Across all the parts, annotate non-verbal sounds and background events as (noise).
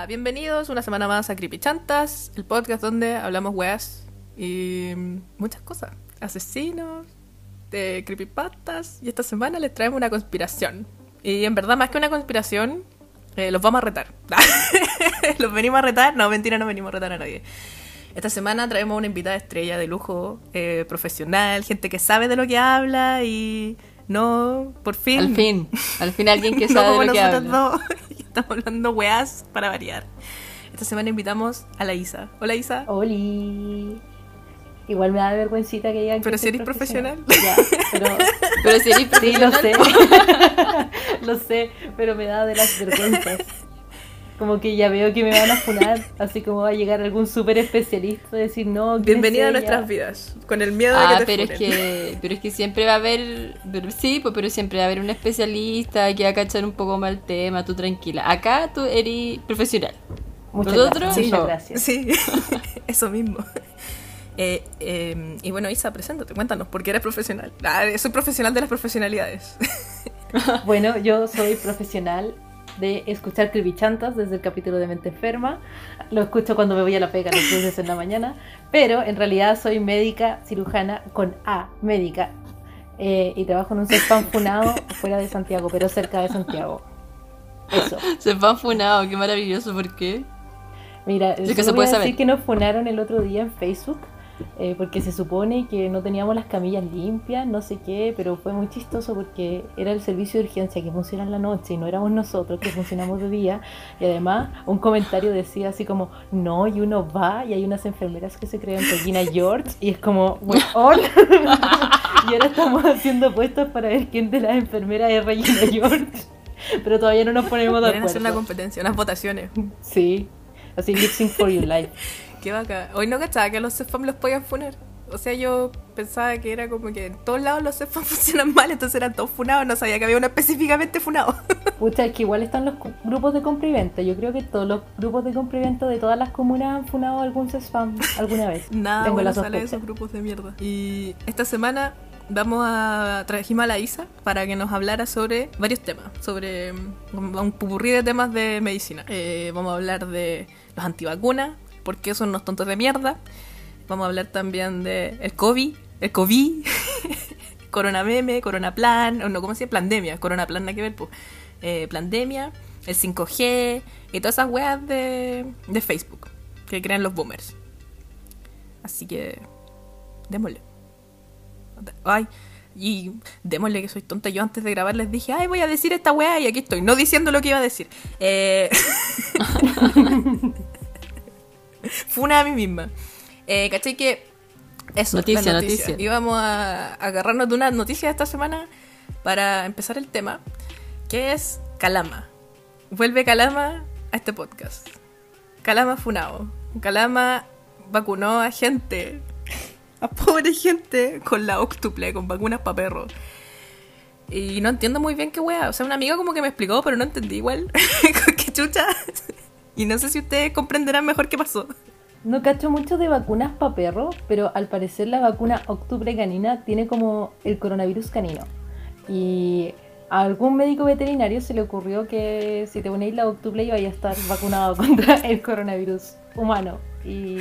Hola, bienvenidos una semana más a Creepy Chantas, el podcast donde hablamos weas y muchas cosas. Asesinos, de creepypastas y esta semana les traemos una conspiración. Y en verdad, más que una conspiración, eh, los vamos a retar. (laughs) los venimos a retar. No, mentira, no venimos a retar a nadie. Esta semana traemos una invitada estrella de lujo, eh, profesional, gente que sabe de lo que habla y no, por fin. Al fin, al fin alguien que (laughs) sabe de lo que habla. Dos, (laughs) estamos hablando weas para variar. Esta semana invitamos a la Isa. Hola Isa. Oli. Igual me da vergüencita que digan Pero que si eres profesional. Ya, pero Pero si eres sí, lo profesional, sé. (laughs) lo sé, pero me da de las vergüenzas. Como que ya veo que me van a funar, (laughs) así como va a llegar algún súper especialista y decir, no, ¿quién es Bienvenida a nuestras vidas, con el miedo de Ah, que te pero es funen. que, pero es que siempre va a haber, pero sí, pues, pero siempre va a haber un especialista que va a cachar un poco más el tema, tú tranquila. Acá tú eres profesional. Muchas Nosotros, gracias, no. gracias. Sí, (laughs) (laughs) eso mismo. Eh, eh, y bueno, Isa, preséntate, cuéntanos, ¿por qué eres profesional? Ah, soy profesional de las profesionalidades. Bueno, yo soy profesional de escuchar cribichantas desde el capítulo de Mente Enferma. Lo escucho cuando me voy a la pega los lunes en la mañana. Pero en realidad soy médica cirujana con A, médica. Eh, y trabajo en un CESPAM funado (laughs) fuera de Santiago, pero cerca de Santiago. Eso. Se van funado, qué maravilloso, ¿por qué? Mira, Sí, que se puede a saber. decir que nos funaron el otro día en Facebook eh, porque se supone que no teníamos las camillas limpias, no sé qué, pero fue muy chistoso porque era el servicio de urgencia que funciona en la noche y no éramos nosotros que funcionamos de día. Y además un comentario decía así como, no, y uno va y hay unas enfermeras que se creen Regina George y es como, weón. (laughs) y ahora estamos haciendo puestos para ver quién de las enfermeras es Regina George. Pero todavía no nos ponemos de Quieren hacer una acuerdo. competencia, unas votaciones. Sí, así lip sync for your life. Qué vaca. Hoy no cachaba que a los CEFAM los podían funar. O sea, yo pensaba que era como que en todos lados los CEFAM (laughs) funcionan mal, entonces eran todos funados. No sabía que había uno específicamente funado. (laughs) Pucha, es que igual están los grupos de compra y venta. Yo creo que todos los grupos de compra y venta de todas las comunas han funado algún spam alguna vez. (laughs) Nada Tengo bueno la sale de esos grupos de mierda. Y esta semana vamos a trajimos a la Isa para que nos hablara sobre varios temas, sobre mm, un pupurrí de temas de medicina. Eh, vamos a hablar de los antivacunas, por qué son unos tontos de mierda. Vamos a hablar también de el COVID, el COVID, (laughs) Corona Meme, Corona Plan, o no, ¿cómo se llama? Plandemia, Corona Plan, nada que ver. Eh, Plandemia, el 5G y todas esas weas de, de Facebook que crean los boomers. Así que démosle. Ay, y démosle que soy tonta. Yo antes de grabar les dije, ay, voy a decir esta weá y aquí estoy, no diciendo lo que iba a decir. Eh... (laughs) (laughs) (laughs) Funa a mí misma. Eh, ¿Cachai que eso, Noticia, la noticia. Íbamos a agarrarnos de una noticia de esta semana para empezar el tema, que es Calama. Vuelve Calama a este podcast. Calama funao. Calama vacunó a gente, a pobre gente, con la octuple, con vacunas para perros. Y no entiendo muy bien qué wea. O sea, un amigo como que me explicó, pero no entendí igual. (laughs) qué chucha. Y no sé si ustedes comprenderán mejor qué pasó. No cacho mucho de vacunas para perros, pero al parecer la vacuna octubre canina tiene como el coronavirus canino. Y a algún médico veterinario se le ocurrió que si te ponéis la octuple iba a estar vacunado (laughs) contra el coronavirus humano. Y,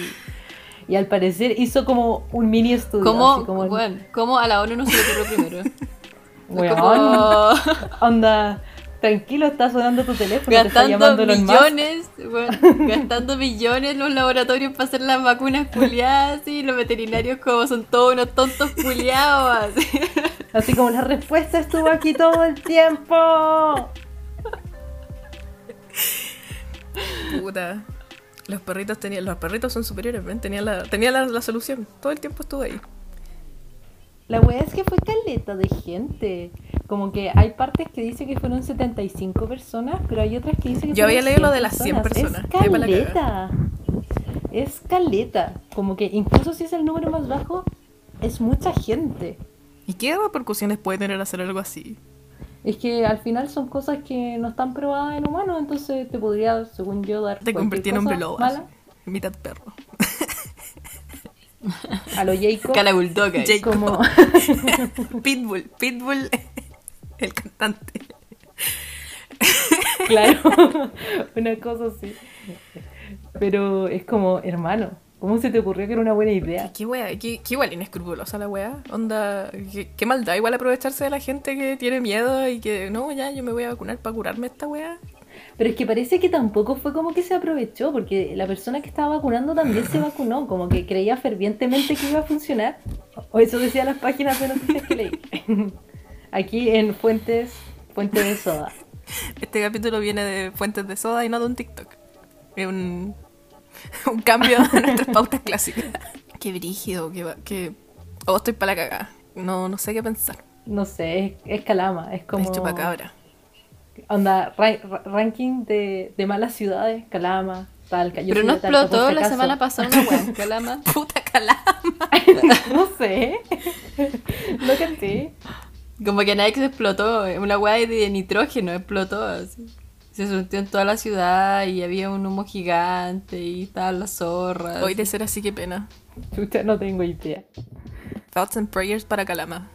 y al parecer hizo como un mini estudio. ¿Cómo, así como, bueno, ¿cómo a la ONU no se le ocurrió primero? (laughs) Weón, Como onda, tranquilo, está sonando tu teléfono, te está gastando millones, bueno, (laughs) gastando millones en los laboratorios para hacer las vacunas culiadas y los veterinarios como son todos unos tontos culiados. así. (laughs) Así como la respuesta estuvo aquí todo el tiempo. Puta. Los perritos tenían, los perritos son superiores, ¿ven? Tenían la, tenían la, la solución. Todo el tiempo estuvo ahí. La wea es que fue caleta de gente. Como que hay partes que dice que fueron 75 personas, pero hay otras que dicen que Yo había leído lo de las 100 personas. Es caleta. Es caleta. Como que incluso si es el número más bajo, es mucha gente. ¿Y qué repercusiones puede tener hacer algo así? Es que al final son cosas que no están probadas en humanos, entonces te podría, según yo, dar. Te convertí en hombre lobo. Mitad perro. A lo Jacob. Cala bulldog ahí. Jacob. como. (laughs) Pitbull. Pitbull, el cantante. (laughs) claro, una cosa así. Pero es como, hermano, ¿cómo se te ocurrió que era una buena idea? Qué wea, qué, qué igual inescrupulosa la wea. Onda, qué, qué maldad igual aprovecharse de la gente que tiene miedo y que no, ya yo me voy a vacunar para curarme esta wea. Pero es que parece que tampoco fue como que se aprovechó, porque la persona que estaba vacunando también se vacunó, como que creía fervientemente que iba a funcionar. O eso decían las páginas de noticias que leí. (laughs) Aquí en Fuentes, Fuentes de Soda. (laughs) Este capítulo viene de fuentes de soda y no de un TikTok. Es un, (laughs) un cambio de nuestras pautas clásicas. (laughs) Qué brígido, que, va- que... Oh, estoy para la cagada. No, no sé qué pensar. No sé, es, es calama, es como... Es chupacabra. Onda, ra- ra- ranking de, de malas ciudades, Calama, Talca. Yo Pero no explotó si la acaso. semana pasada una weá Calama. Puta calama. no sé. no canté. Como que Nike se explotó, una weá de nitrógeno explotó así. Se surtió en toda la ciudad y había un humo gigante y estaban las zorras. Hoy de ser así, qué pena. Chucha, no tengo idea. Thoughts and prayers para Calama.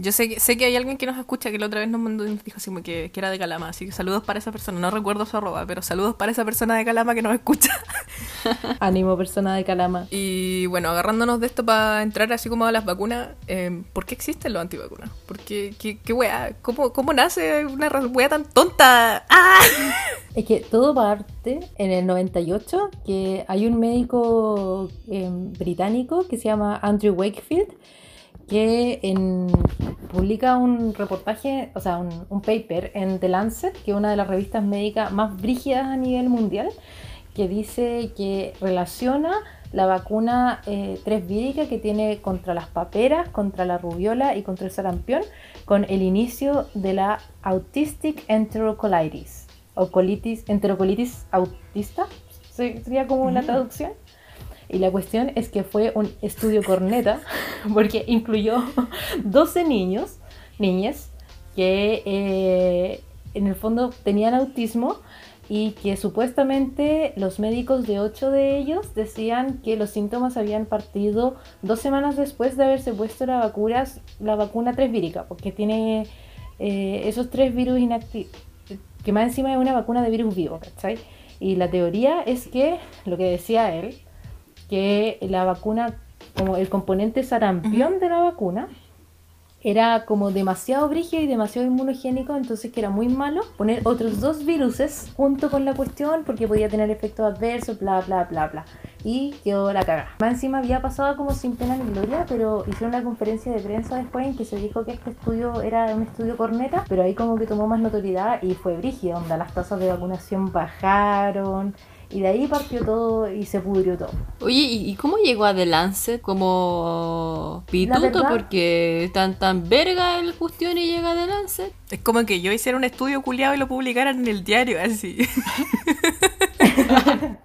Yo sé que, sé que hay alguien que nos escucha que la otra vez nos mandó nos dijo así como que, que era de Calama, así que saludos para esa persona. No recuerdo su arroba, pero saludos para esa persona de Calama que nos escucha. (laughs) Ánimo, persona de Calama. Y bueno, agarrándonos de esto para entrar así como a las vacunas, eh, ¿por qué existen los antivacunas? Porque, ¿qué, qué weá? ¿Cómo, ¿Cómo nace una weá tan tonta? (laughs) ¡Ah! Es que todo parte en el 98, que hay un médico eh, británico que se llama Andrew Wakefield, que en- publica un reportaje, o sea, un, un paper en The Lancet, que es una de las revistas médicas más brígidas a nivel mundial, que dice que relaciona la vacuna eh, 3 vírica que tiene contra las paperas, contra la rubiola y contra el sarampión con el inicio de la autistic enterocolitis o colitis, enterocolitis autista, se- sería como la traducción. Y la cuestión es que fue un estudio corneta, (laughs) porque incluyó 12 niños, niñas, que eh, en el fondo tenían autismo y que supuestamente los médicos de 8 de ellos decían que los síntomas habían partido dos semanas después de haberse puesto la vacuna, la vacuna 3 vírica, porque tiene eh, esos tres virus inactivos, que más encima es una vacuna de virus vivo, ¿cachai? Y la teoría es que, lo que decía él, que la vacuna, como el componente sarampión de la vacuna, era como demasiado brígido y demasiado inmunogénico, entonces que era muy malo poner otros dos viruses junto con la cuestión porque podía tener efectos adversos, bla, bla, bla, bla. Y quedó la cagada. Más encima había pasado como sin pena ni gloria, pero hicieron una conferencia de prensa después en que se dijo que este estudio era un estudio corneta, pero ahí como que tomó más notoriedad y fue brígido, onda, las tasas de vacunación bajaron. Y de ahí partió todo y se pudrió todo. Oye, ¿y, cómo llegó a The Lancet como pituto? verdad- Porque tan tan verga el cuestión y llega a The Lancet. Es como que yo hiciera un estudio culiado y lo publicaran en el diario, así. (laughs) (laughs)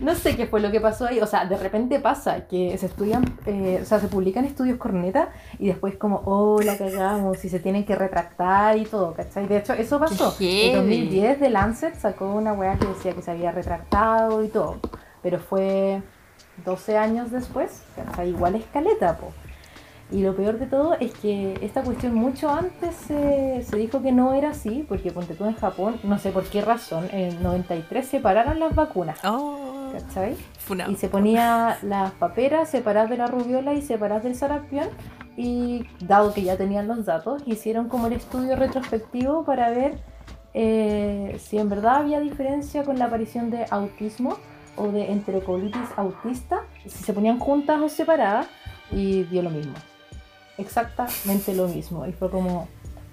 No sé qué fue lo que pasó ahí, o sea, de repente pasa que se estudian, eh, o sea, se publican estudios corneta y después como, oh, la cagamos y se tienen que retractar y todo, ¿cachai? De hecho, eso pasó. En heavy. 2010 The Lancet sacó una weá que decía que se había retractado y todo, pero fue 12 años después, ¿cachai? Igual escaleta, po. Y lo peor de todo es que esta cuestión mucho antes se, se dijo que no era así, porque ponte tú en Japón, no sé por qué razón, en el 93 separaron las vacunas, Oh, ¿cachai? funado. Y se ponía las paperas separadas de la rubiola y separadas del sarampión. Y dado que ya tenían los datos, hicieron como el estudio retrospectivo para ver eh, si en verdad había diferencia con la aparición de autismo o de enterocolitis autista, si se ponían juntas o separadas, y dio lo mismo. Exactamente lo mismo. Y fue como,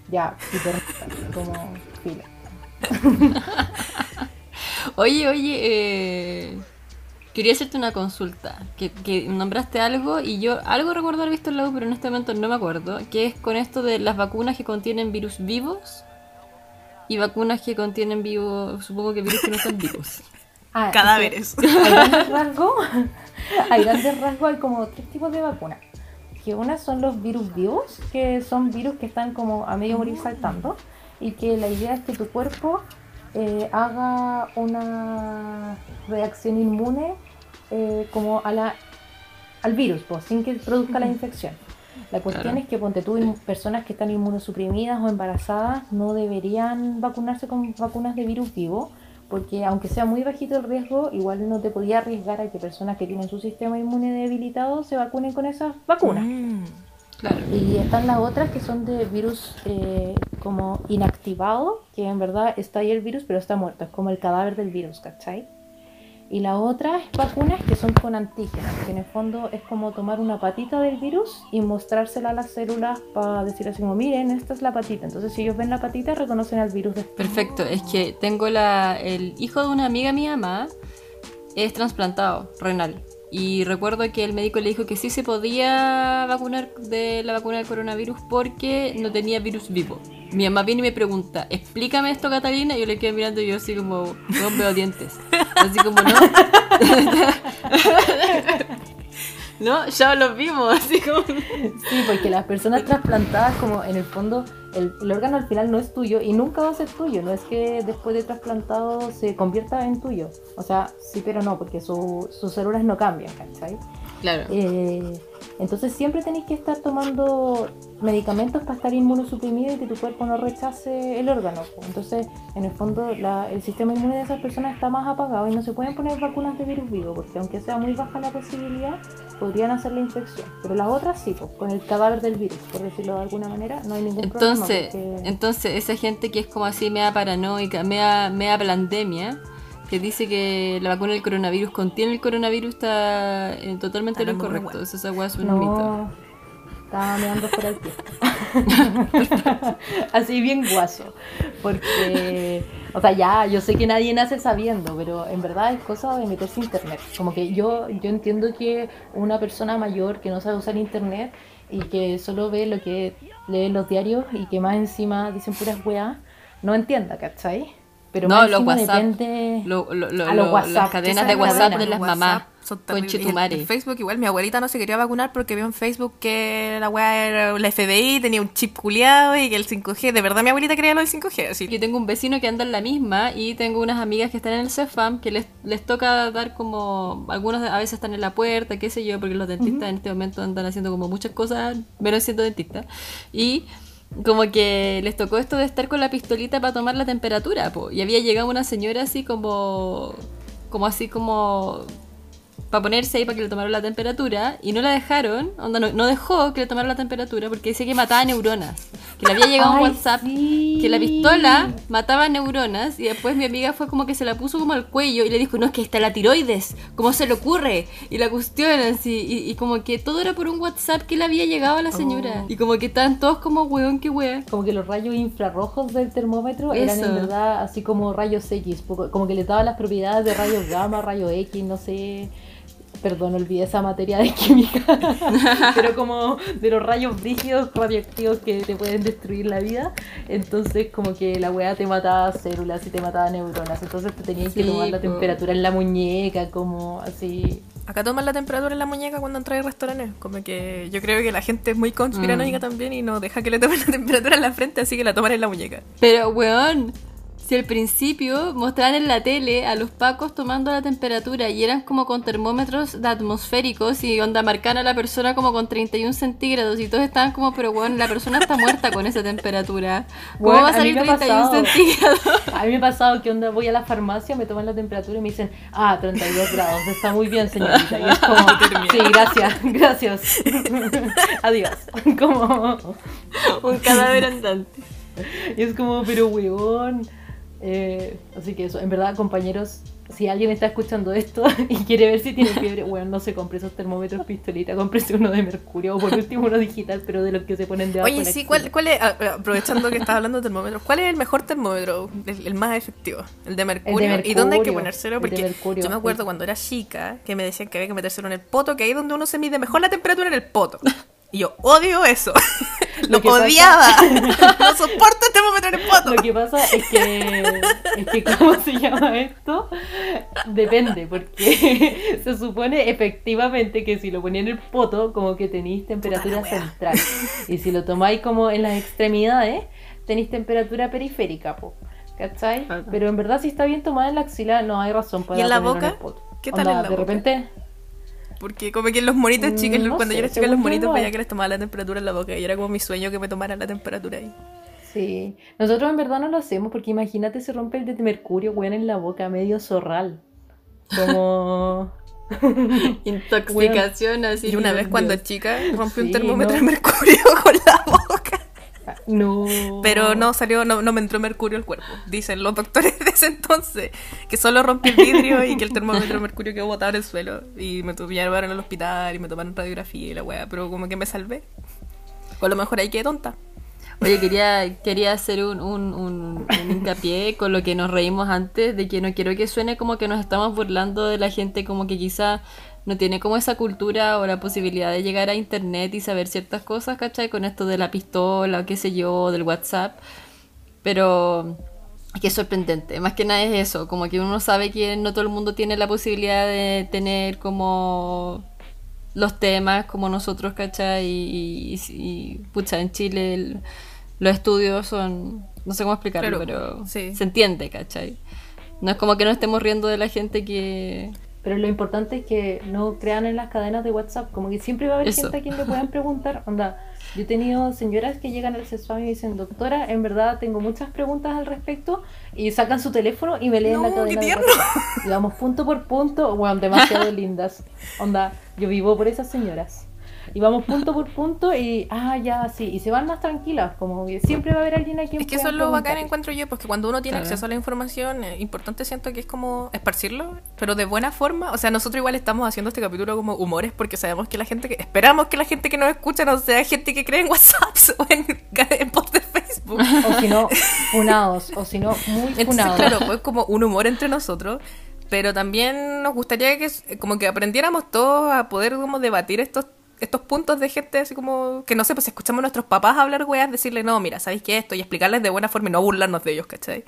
ya, hiper, como fila. (laughs) Oye, oye, eh, quería hacerte una consulta. Que, que nombraste algo y yo algo recuerdo haber visto en la U, pero en este momento no me acuerdo. Que es con esto de las vacunas que contienen virus vivos y vacunas que contienen vivos, supongo que virus que no están vivos. Ah, Cadáveres. a grandes rasgos, (laughs) a grandes rasgos hay como tres tipos de vacunas. Que una son los virus vivos, que son virus que están como a medio morir saltando, y que la idea es que tu cuerpo eh, haga una reacción inmune eh, como a la, al virus, pues, sin que produzca la infección. La cuestión Claro. es que ponte tú, in- personas que están inmunosuprimidas o embarazadas no deberían vacunarse con vacunas de virus vivo, porque aunque sea muy bajito el riesgo, igual no te podía arriesgar a que personas que tienen su sistema inmune debilitado se vacunen con esas vacunas. Mm. Claro. Y están las otras que son de virus eh, como inactivado, que en verdad está ahí el virus, pero está muerto, es como el cadáver del virus, ¿cachai? Y la otra es vacunas que son con antígenos, que en el fondo es como tomar una patita del virus y mostrársela a las células para decir así como, miren, esta es la patita. Entonces si ellos ven la patita, reconocen al virus después. Perfecto, es que tengo la, el hijo de una amiga mía mamá es trasplantado renal y recuerdo que el médico le dijo que sí se podía vacunar de la vacuna del coronavirus porque no tenía virus vivo. Mi mamá viene y me pregunta, explícame esto Catalina, y yo le quedé mirando y yo así como, no veo dientes. Así como, no. (laughs) no, ya los vimos, así como... Sí, porque las personas trasplantadas, como en el fondo, el, el órgano al final no es tuyo y nunca va a ser tuyo. No es que después de trasplantado se convierta en tuyo. O sea, sí, pero no, porque su- sus células no cambian, ¿cachai? Claro. Eh, entonces siempre tenéis que estar tomando medicamentos para estar inmunosuprimido y que tu cuerpo no rechace el órgano. Entonces, en el fondo, la- el sistema inmune de esas personas está más apagado y no se pueden poner vacunas de virus vivo, porque aunque sea muy baja la posibilidad, podrían hacer la infección. Pero las otras sí, pues, con el cadáver del virus, por decirlo de alguna manera, no hay ningún Entonces, problema. Porque- entonces esa gente que es como así mea paranoica, mea, mea pandemia, que dice que la vacuna del coronavirus contiene el coronavirus está eh, totalmente en lo incorrecto. bueno. Eso esa weá es un mito. No, estaba meando por el pie. (laughs) Así bien guaso. Porque, o sea, ya, yo sé que nadie nace sabiendo, pero en verdad es cosa de meterse a internet. Como que yo, yo entiendo que una persona mayor que no sabe usar internet y que solo ve lo que lee los diarios y que más encima dicen puras weas, no entienda, ¿cachai? Pero No, más los encima WhatsApp. depende... Lo- lo- lo- A los lo- WhatsApp. las cadenas de WhatsApp de de las WhatsApp mamás. Son terribles. En Facebook igual mi abuelita no se quería vacunar porque vio en Facebook que la weá era la FBI, tenía un chip culiado y que el 5G, de verdad mi abuelita creía lo del 5G, así Yo tengo un vecino que anda en la misma y tengo unas amigas que están en el CEFAM que les, les toca dar como. Algunos a veces están en la puerta, qué sé yo, porque los dentistas en este momento andan haciendo como muchas cosas, menos siendo dentistas. Y como que les tocó esto de estar con la pistolita para tomar la temperatura, po. Y había llegado una señora así como. como así como para ponerse ahí para que le tomaran la temperatura y no la dejaron, onda, no, no dejó que le tomaran la temperatura porque decía que mataba neuronas. Que le había llegado un WhatsApp sí. que la pistola mataba neuronas y después mi amiga fue como que se la puso como al cuello y le dijo, no, es que está la tiroides, ¿cómo se le ocurre? Y la cuestión así, y, y como que todo era por un WhatsApp que le había llegado a la señora. Oh. Y como que estaban todos como, weón, qué wea. como que los rayos infrarrojos del termómetro eran Eso. en verdad así como rayos X, como que les daba las propiedades de rayos gamma, rayo X, no sé. Perdón, olvidé esa materia de química, (laughs) pero como de los rayos brígidos radioactivos que te pueden destruir la vida. Entonces, como que la weá te mataba células y te mataba neuronas. Entonces, te tenías que Sí, tomar la po. temperatura en la muñeca, como así. Acá toman la temperatura en la muñeca cuando entras a restaurantes. Como que yo creo que la gente es muy conspiranoica Mm. también y no deja que le tomen la (laughs) temperatura en la frente, así que la toman en la muñeca. Pero, weón, si al principio mostraban en la tele a los pacos tomando la temperatura y eran como con termómetros de atmosféricos y onda marcaban a la persona como con 31 centígrados y todos estaban como, pero weón, la persona está muerta con esa temperatura. ¿Cómo va a salir me ha 31 pasado. centígrados? (laughs) A mí me ha pasado que onda voy a la farmacia, me toman la temperatura y me dicen, ah, 32 grados, está muy bien, señorita. Y es como, (laughs) sí, gracias, gracias. (laughs) Adiós. Como, Un cadáver andante. y es como, pero weón. Eh, así que eso, en verdad, compañeros, si alguien está escuchando esto (laughs) y quiere ver si tiene (laughs) fiebre, bueno, no se compre esos termómetros pistolita, cómprese uno de mercurio o por último uno digital, pero de los que se ponen Oye, de la sí. ¿cuál, cuál es, aprovechando que estás hablando de termómetros, ¿cuál es el mejor termómetro, el, el más efectivo? ¿El de, mercurio? ¿Y dónde hay que ponérselo? Porque mercurio, yo me acuerdo sí. cuando era chica que me decían que había que metérselo en el poto, que ahí es donde uno se mide mejor la temperatura en el poto. (laughs) Y yo odio eso. (laughs) Lo, Lo que pasa- odiaba. (laughs) no soporto el termómetro en el poto. Lo que pasa es que, es que ¿cómo se llama esto? Depende, porque (laughs) se supone efectivamente que si lo ponía en el poto, como que tenéis temperatura central. Y si lo tomáis como en las extremidades, tenéis temperatura periférica, po. ¿Cachai? Ajá. Pero en verdad si está bien tomada en la axila, no hay razón para ¿Y en la boca? el poto. ¿Qué tal Onda, en la de boca? repente... Porque como que los monitos Mm, chicos, no cuando sé, yo era chica, los monitos veía que les tomaba la temperatura en la boca y era como mi sueño que me tomaran la temperatura ahí. Sí, nosotros en verdad no lo hacemos porque imagínate se rompe el de mercurio, weón, en la boca, medio zorral. Como... (laughs) Intoxicación así. y una vez Dios. cuando chica rompí un termómetro no. de mercurio (laughs) con la. No. Pero no salió, no, no me entró mercurio al cuerpo. Dicen los doctores (laughs) de ese entonces que solo rompí el vidrio y que el termómetro de mercurio quedó botado en el suelo. Y me llevaron al hospital y me tomaron radiografía y la weá. Pero como que me salvé. O a lo mejor ahí quedé tonta. Oye, quería, quería hacer un, un, un- un hincapié con lo que nos reímos antes, de que no quiero que suene como que nos estamos burlando de la gente como que quizá no tiene como esa cultura o la posibilidad de llegar a internet y saber ciertas cosas, ¿cachai? Con esto de la pistola o qué sé yo, del WhatsApp. Pero es que es sorprendente. Más que nada es eso, como que uno sabe que no todo el mundo tiene la posibilidad de tener como los temas como nosotros, ¿cachai? Y, y, y, pucha, en Chile el- los estudios son, no sé cómo explicarlo, pero sí. se entiende, ¿cachai? No es como que no estemos riendo de la gente que... Pero lo importante es que no crean en las cadenas de WhatsApp, como que siempre va a haber Eso. gente a quien le puedan preguntar, onda, yo he tenido señoras que llegan al CESFAM y me dicen, doctora, en verdad tengo muchas preguntas al respecto, y sacan su teléfono y me leen la No, cadena qué de. WhatsApp. Y vamos punto por punto, bueno, demasiado (laughs) lindas, onda, yo vivo por esas señoras. Y vamos punto por punto y, ah, ya, sí, y se van más tranquilas, como que siempre va a haber alguien a quien Es que eso es lo bacán encuentro yo, porque cuando uno tiene Claro. acceso a la información, eh, importante siento que es como esparcirlo, pero de buena forma. O sea, nosotros igual estamos haciendo este capítulo como humores, porque sabemos que la gente que, esperamos que la gente que nos escucha no sea gente que cree en WhatsApp (laughs) o en, en post de Facebook. O si no, (laughs) funados, o si no, muy Entonces, funados. claro, pues como un humor entre nosotros, pero también nos gustaría que como que aprendiéramos todos a poder como debatir estos estos puntos de gente así como que no sé, pues si escuchamos a nuestros papás hablar weas, decirle, no, mira, ¿sabéis qué esto? Y explicarles de buena forma y no burlarnos de ellos, ¿cachai?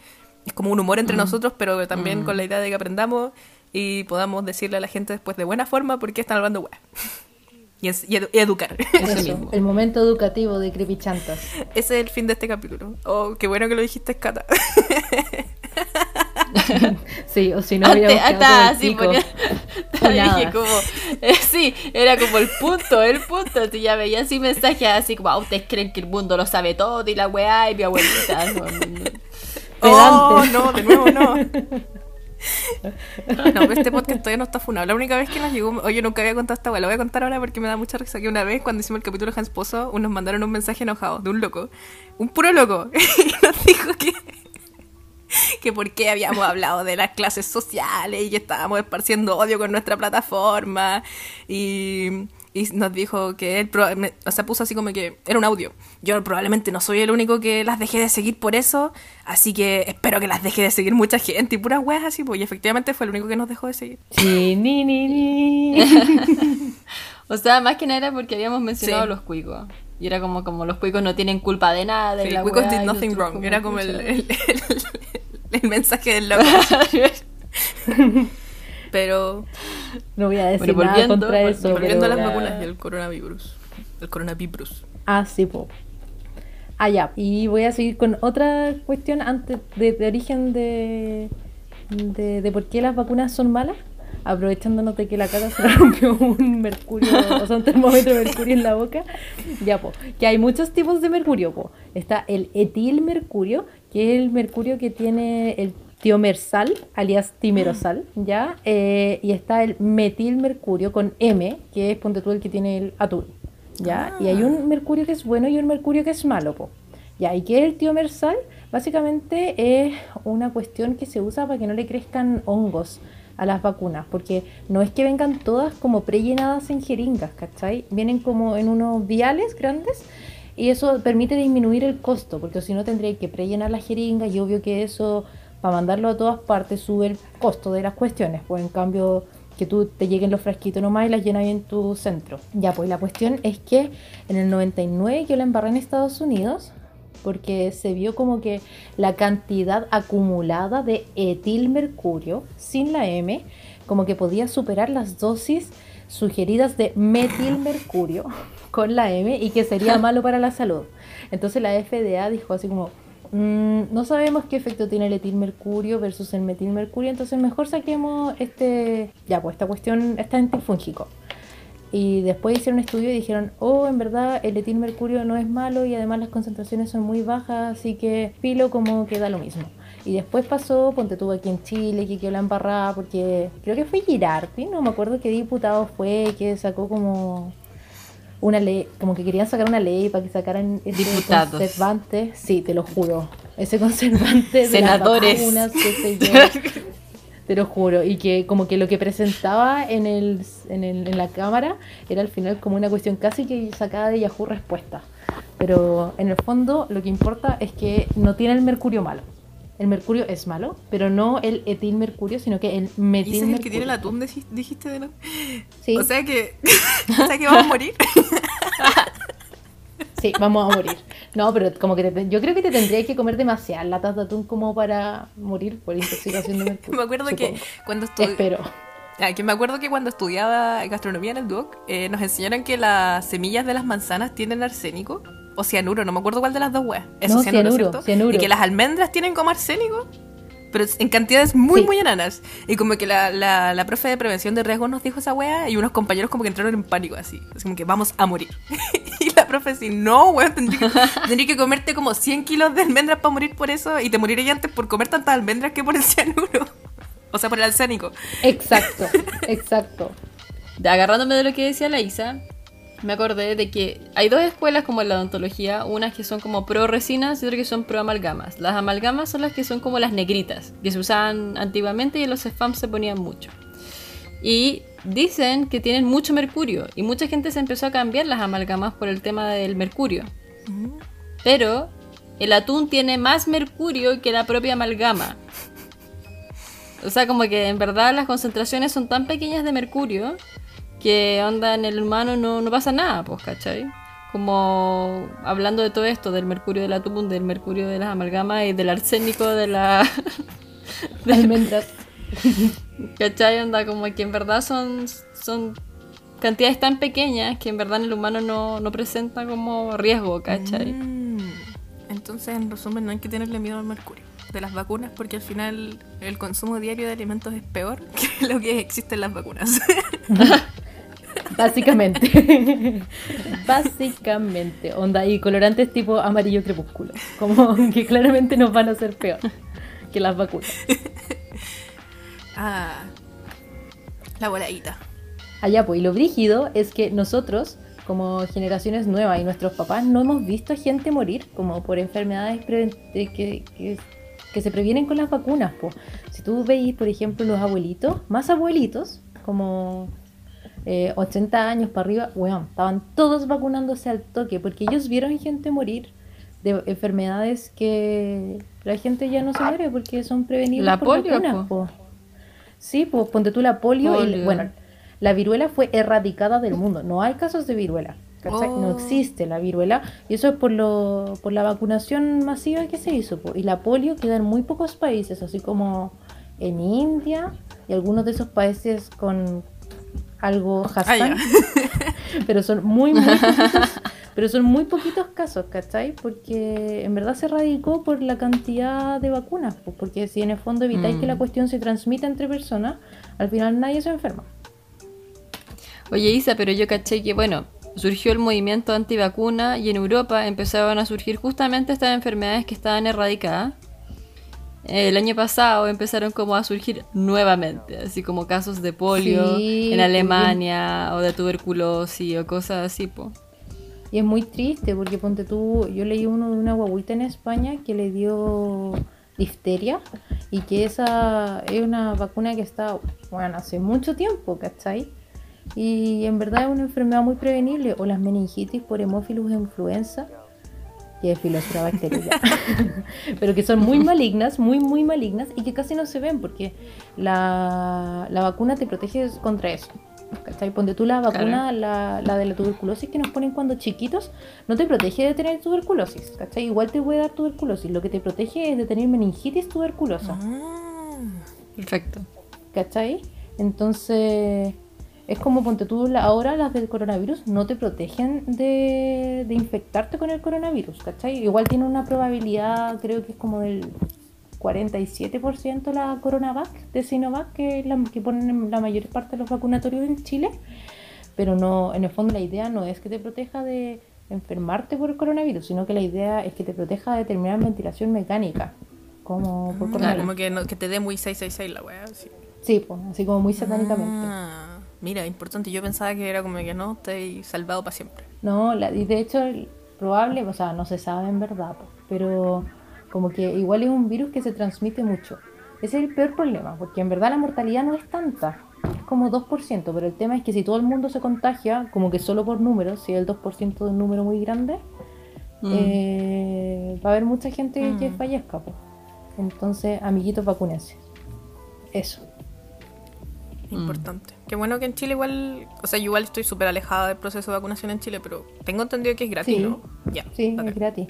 Es como un humor entre nosotros, pero también con la idea de que aprendamos y podamos decirle a la gente después de buena forma por qué están hablando weas. (laughs) Y, es- y edu- y educar. Eso (laughs) Eso, mismo. el momento educativo de Creepy Chantas. Ese es el fin de este capítulo. Oh, qué bueno que lo dijiste, Cata. (laughs) Sí, o si no, quedado hasta pico. ponía. (laughs) Dije como. eh, sí, era como el punto, el punto. Entonces ya veía así mensajes así como, ah, ustedes creen que el mundo lo sabe todo y la weá y mi abuelita. No, no, no. Oh, no, de nuevo no. No, pero este podcast todavía no está funado. La única vez que nos llegó, oye, nunca había contado esta weá, la voy a contar ahora porque me da mucha risa que una vez cuando hicimos el capítulo Hans Pozo, nos mandaron un mensaje enojado de un loco, un puro loco, (laughs) y nos dijo que que por qué habíamos hablado de las clases sociales y que estábamos esparciendo odio con nuestra plataforma y, y nos dijo que él, o sea, puso así como que era un audio. Yo probablemente no soy el único que las dejé de seguir por eso, así que espero que las deje de seguir mucha gente y puras weas así, pues y efectivamente fue el único que nos dejó de seguir. Sí, ni, ni, ni. (laughs) O sea, más que nada era porque habíamos mencionado Sí. los cuicos. Y era como, como los cuicos no tienen culpa de nada. Sí, la Cuicos did nothing wrong, era como el, el, el- el mensaje del loco. (laughs) Pero No voy a decir Bueno, nada contra eso. volviendo a las vacunas y el coronavirus. El coronavirus. Ah, sí, po. Ah, ya. Y voy a seguir con otra cuestión antes de, de origen de, de, de por qué las vacunas son malas. Aprovechándonos de que la cara se (laughs) rompió un mercurio, o sea, un termómetro de mercurio en la boca. Ya, po. Que hay muchos tipos de mercurio, po. Está el etilmercurio, que es el mercurio que tiene el tiomersal, alias timerosal, ¿ya? Eh, y está el metilmercurio con M, que es ponte tú el que tiene el atún. ¿ya? Y hay un mercurio que es bueno y un mercurio que es malo, po. ¿Ya? ¿Y qué es el tiomersal? Básicamente es una cuestión que se usa para que no le crezcan hongos a las vacunas, porque no es que vengan todas como prellenadas en jeringas, ¿cachai? Vienen como en unos viales grandes y eso permite disminuir el costo, porque si no tendría que prellenar las jeringas y obvio que eso, para mandarlo a todas partes, sube el costo de las cuestiones, pues en cambio que tú te lleguen los frasquitos nomás y las llenas ahí en tu centro. Ya, pues la cuestión es que en el 99 yo la embarré en Estados Unidos porque se vio como que la cantidad acumulada de etilmercurio sin la M como que podía superar las dosis sugeridas de metilmercurio (laughs) con la M y que sería (laughs) malo para la salud. Entonces la FDA dijo así como, "Mm, no sabemos qué efecto tiene el etilmercurio versus el metilmercurio, entonces mejor saquemos este, ya pues esta cuestión, este antifúngico. Y después hicieron un estudio y dijeron, oh, en verdad el etilmercurio no es malo y además las concentraciones son muy bajas, así que filo como que da lo mismo. Y después pasó, ponte tuvo aquí en Chile, que quedó la embarrada, porque creo que fue Girardi, no me acuerdo qué diputado fue, que sacó como una ley, como que querían sacar una ley para que sacaran ese Diputados. conservante, sí, te lo juro, ese conservante de Senadores. las vacunas, qué sé yo. (laughs) Te lo juro. Y que como que lo que presentaba en, el, en, el- en la cámara era al final como una cuestión casi que sacada de Yahoo respuesta. Pero en el fondo lo que importa es que no tiene el mercurio malo. El mercurio es malo, pero no el etilmercurio, sino que el ¿Y ese es metilmercurio. el que tiene el atún, dijiste de no? Sí, O sea que. (laughs) o sea que vamos a morir. (laughs) sí, vamos a morir. No, pero como que te- yo creo que te tendría que comer demasiadas latas de atún como para morir por intoxicación de (laughs) mercurio. me acuerdo que cuando estudié. Espero. Ah, que me acuerdo que cuando estudiaba gastronomía en el Duoc, eh, nos enseñaron que las semillas de las manzanas tienen arsénico o cianuro, no me acuerdo cuál de las dos weas. Eso, No, cianuro, cianuro, ¿cierto? cianuro. Y que las almendras tienen como arsénico, pero en cantidades muy, Sí. muy enanas. Y como que la, la, la profe de prevención de riesgos nos dijo esa wea y unos compañeros como que entraron en pánico así. Así como que vamos a morir. (laughs) y la profe así, no, weón, tendría que, tendría que comerte como 100 kilos de almendras para morir por eso y te morirías antes por comer tantas almendras que por el cianuro. (laughs) O sea, por el arsénico. Exacto, exacto. De- Agarrándome de lo que decía la Isa, me acordé de que hay dos escuelas como en la odontología, unas que son como pro resinas y otras que son pro amalgamas. Las amalgamas son las que son como las negritas, que se usaban antiguamente y en los spams se ponían mucho. Y dicen que tienen mucho mercurio y mucha gente se empezó a cambiar las amalgamas por el tema del mercurio. Pero el atún tiene más mercurio que la propia amalgama. O sea, como que en verdad las concentraciones son tan pequeñas de mercurio que onda en el humano no, no pasa nada, pues, ¿cachai? Como hablando de todo esto, del mercurio del atún, del mercurio de las amalgamas y del arsénico de la... (laughs) Almendras. ¿Cachai? Onda como que en verdad son, son cantidades tan pequeñas que en verdad en el humano no, no presenta como riesgo, ¿cachai? Mm. Entonces, en resumen, no hay que tenerle miedo al mercurio de las vacunas porque al final el consumo diario de alimentos es peor (laughs) que lo que existe en las vacunas. (laughs) Básicamente. (laughs) Básicamente. Onda y colorantes tipo amarillo crepúsculo. Como que claramente nos van a hacer peor que las vacunas. ah, la voladita. Allá pues, y lo brígido es que nosotros, como generaciones nuevas y nuestros papás, no hemos visto gente morir como por enfermedades que, que se previenen con las vacunas. Po. Si tú veis, por ejemplo, los abuelitos, más abuelitos, como eh, 80 años para arriba, weón, estaban todos vacunándose al toque, porque ellos vieron gente morir de enfermedades que la gente ya no se muere porque son prevenibles La por polio, vacunas, po. po. Sí, pues ponte tú la polio, y- bueno, la viruela fue erradicada del mundo. No hay casos de viruela. No Oh. existe la viruela. Y eso es por, lo, por la vacunación masiva que se hizo. po. Y la polio queda en muy pocos países, así como en India y algunos de esos países con algo Ah. Hassan. (laughs) pero son muy, muy poquitos. (laughs) Pero son muy poquitos casos, ¿cachai? Porque en verdad se radicó por la cantidad de vacunas. pues, porque si en el fondo evitáis Mm. que la cuestión se transmita entre personas, al final nadie se enferma. Oye Isa, pero yo caché que, bueno, surgió el movimiento antivacuna y en Europa empezaban a surgir justamente estas enfermedades que estaban erradicadas. El año pasado empezaron como a surgir nuevamente, así como casos de polio Sí, en Alemania o de tuberculosis o cosas así, po. Y es muy triste porque ponte tú, yo leí uno de una guaguita en España que le dio difteria y que esa es una vacuna que está, bueno, hace mucho tiempo, ¿cachai? Y en verdad es una enfermedad muy prevenible, o las meningitis por hemófilos influenza, que es filosofía ya. pero que son muy malignas, muy, muy malignas y que casi no se ven porque la, la vacuna te protege contra eso. ¿Cachai? Ponte tú la vacuna, la, la de la tuberculosis que nos ponen cuando chiquitos, no te protege de tener tuberculosis, ¿cachai? Igual te puede dar tuberculosis, lo que te protege es de tener meningitis tuberculosa. Ah. Perfecto. ¿Cachai? Entonces, es como ponte tú ahora las del coronavirus no te protegen de, de infectarte con el coronavirus, ¿cachai? Igual tiene una probabilidad, creo que es como del 47% la Coronavac de Sinovac, que es la que ponen en la mayor parte de los vacunatorios en Chile. pero no, en el fondo la idea no es que te proteja de enfermarte por el coronavirus, sino que la idea es que te proteja de terminar ventilación mecánica, como por Claro, coronavirus. como que, no- que te dé muy 666 la weá. Sí. Sí, pues, así como muy satánicamente. Ah, mira, importante. Yo pensaba que era como que no, estoy salvado para siempre. No, la, y de hecho, probable, o sea, no se sabe en verdad, pero como que igual es un virus que se transmite mucho. Ese es el peor problema, porque en verdad la mortalidad no es tanta, es como 2%, pero el tema es que si todo el mundo se contagia, como que solo por números, si es el 2% de un número muy grande, Mm. eh, va a haber mucha gente que Mm. fallezca. po. Entonces, amiguitos, vacúnense. Eso. Importante. Qué bueno que en Chile igual, o sea, yo igual estoy súper alejada del proceso de vacunación en Chile, pero tengo entendido que es gratis, Sí. ¿no? Ya. Sí, es gratis.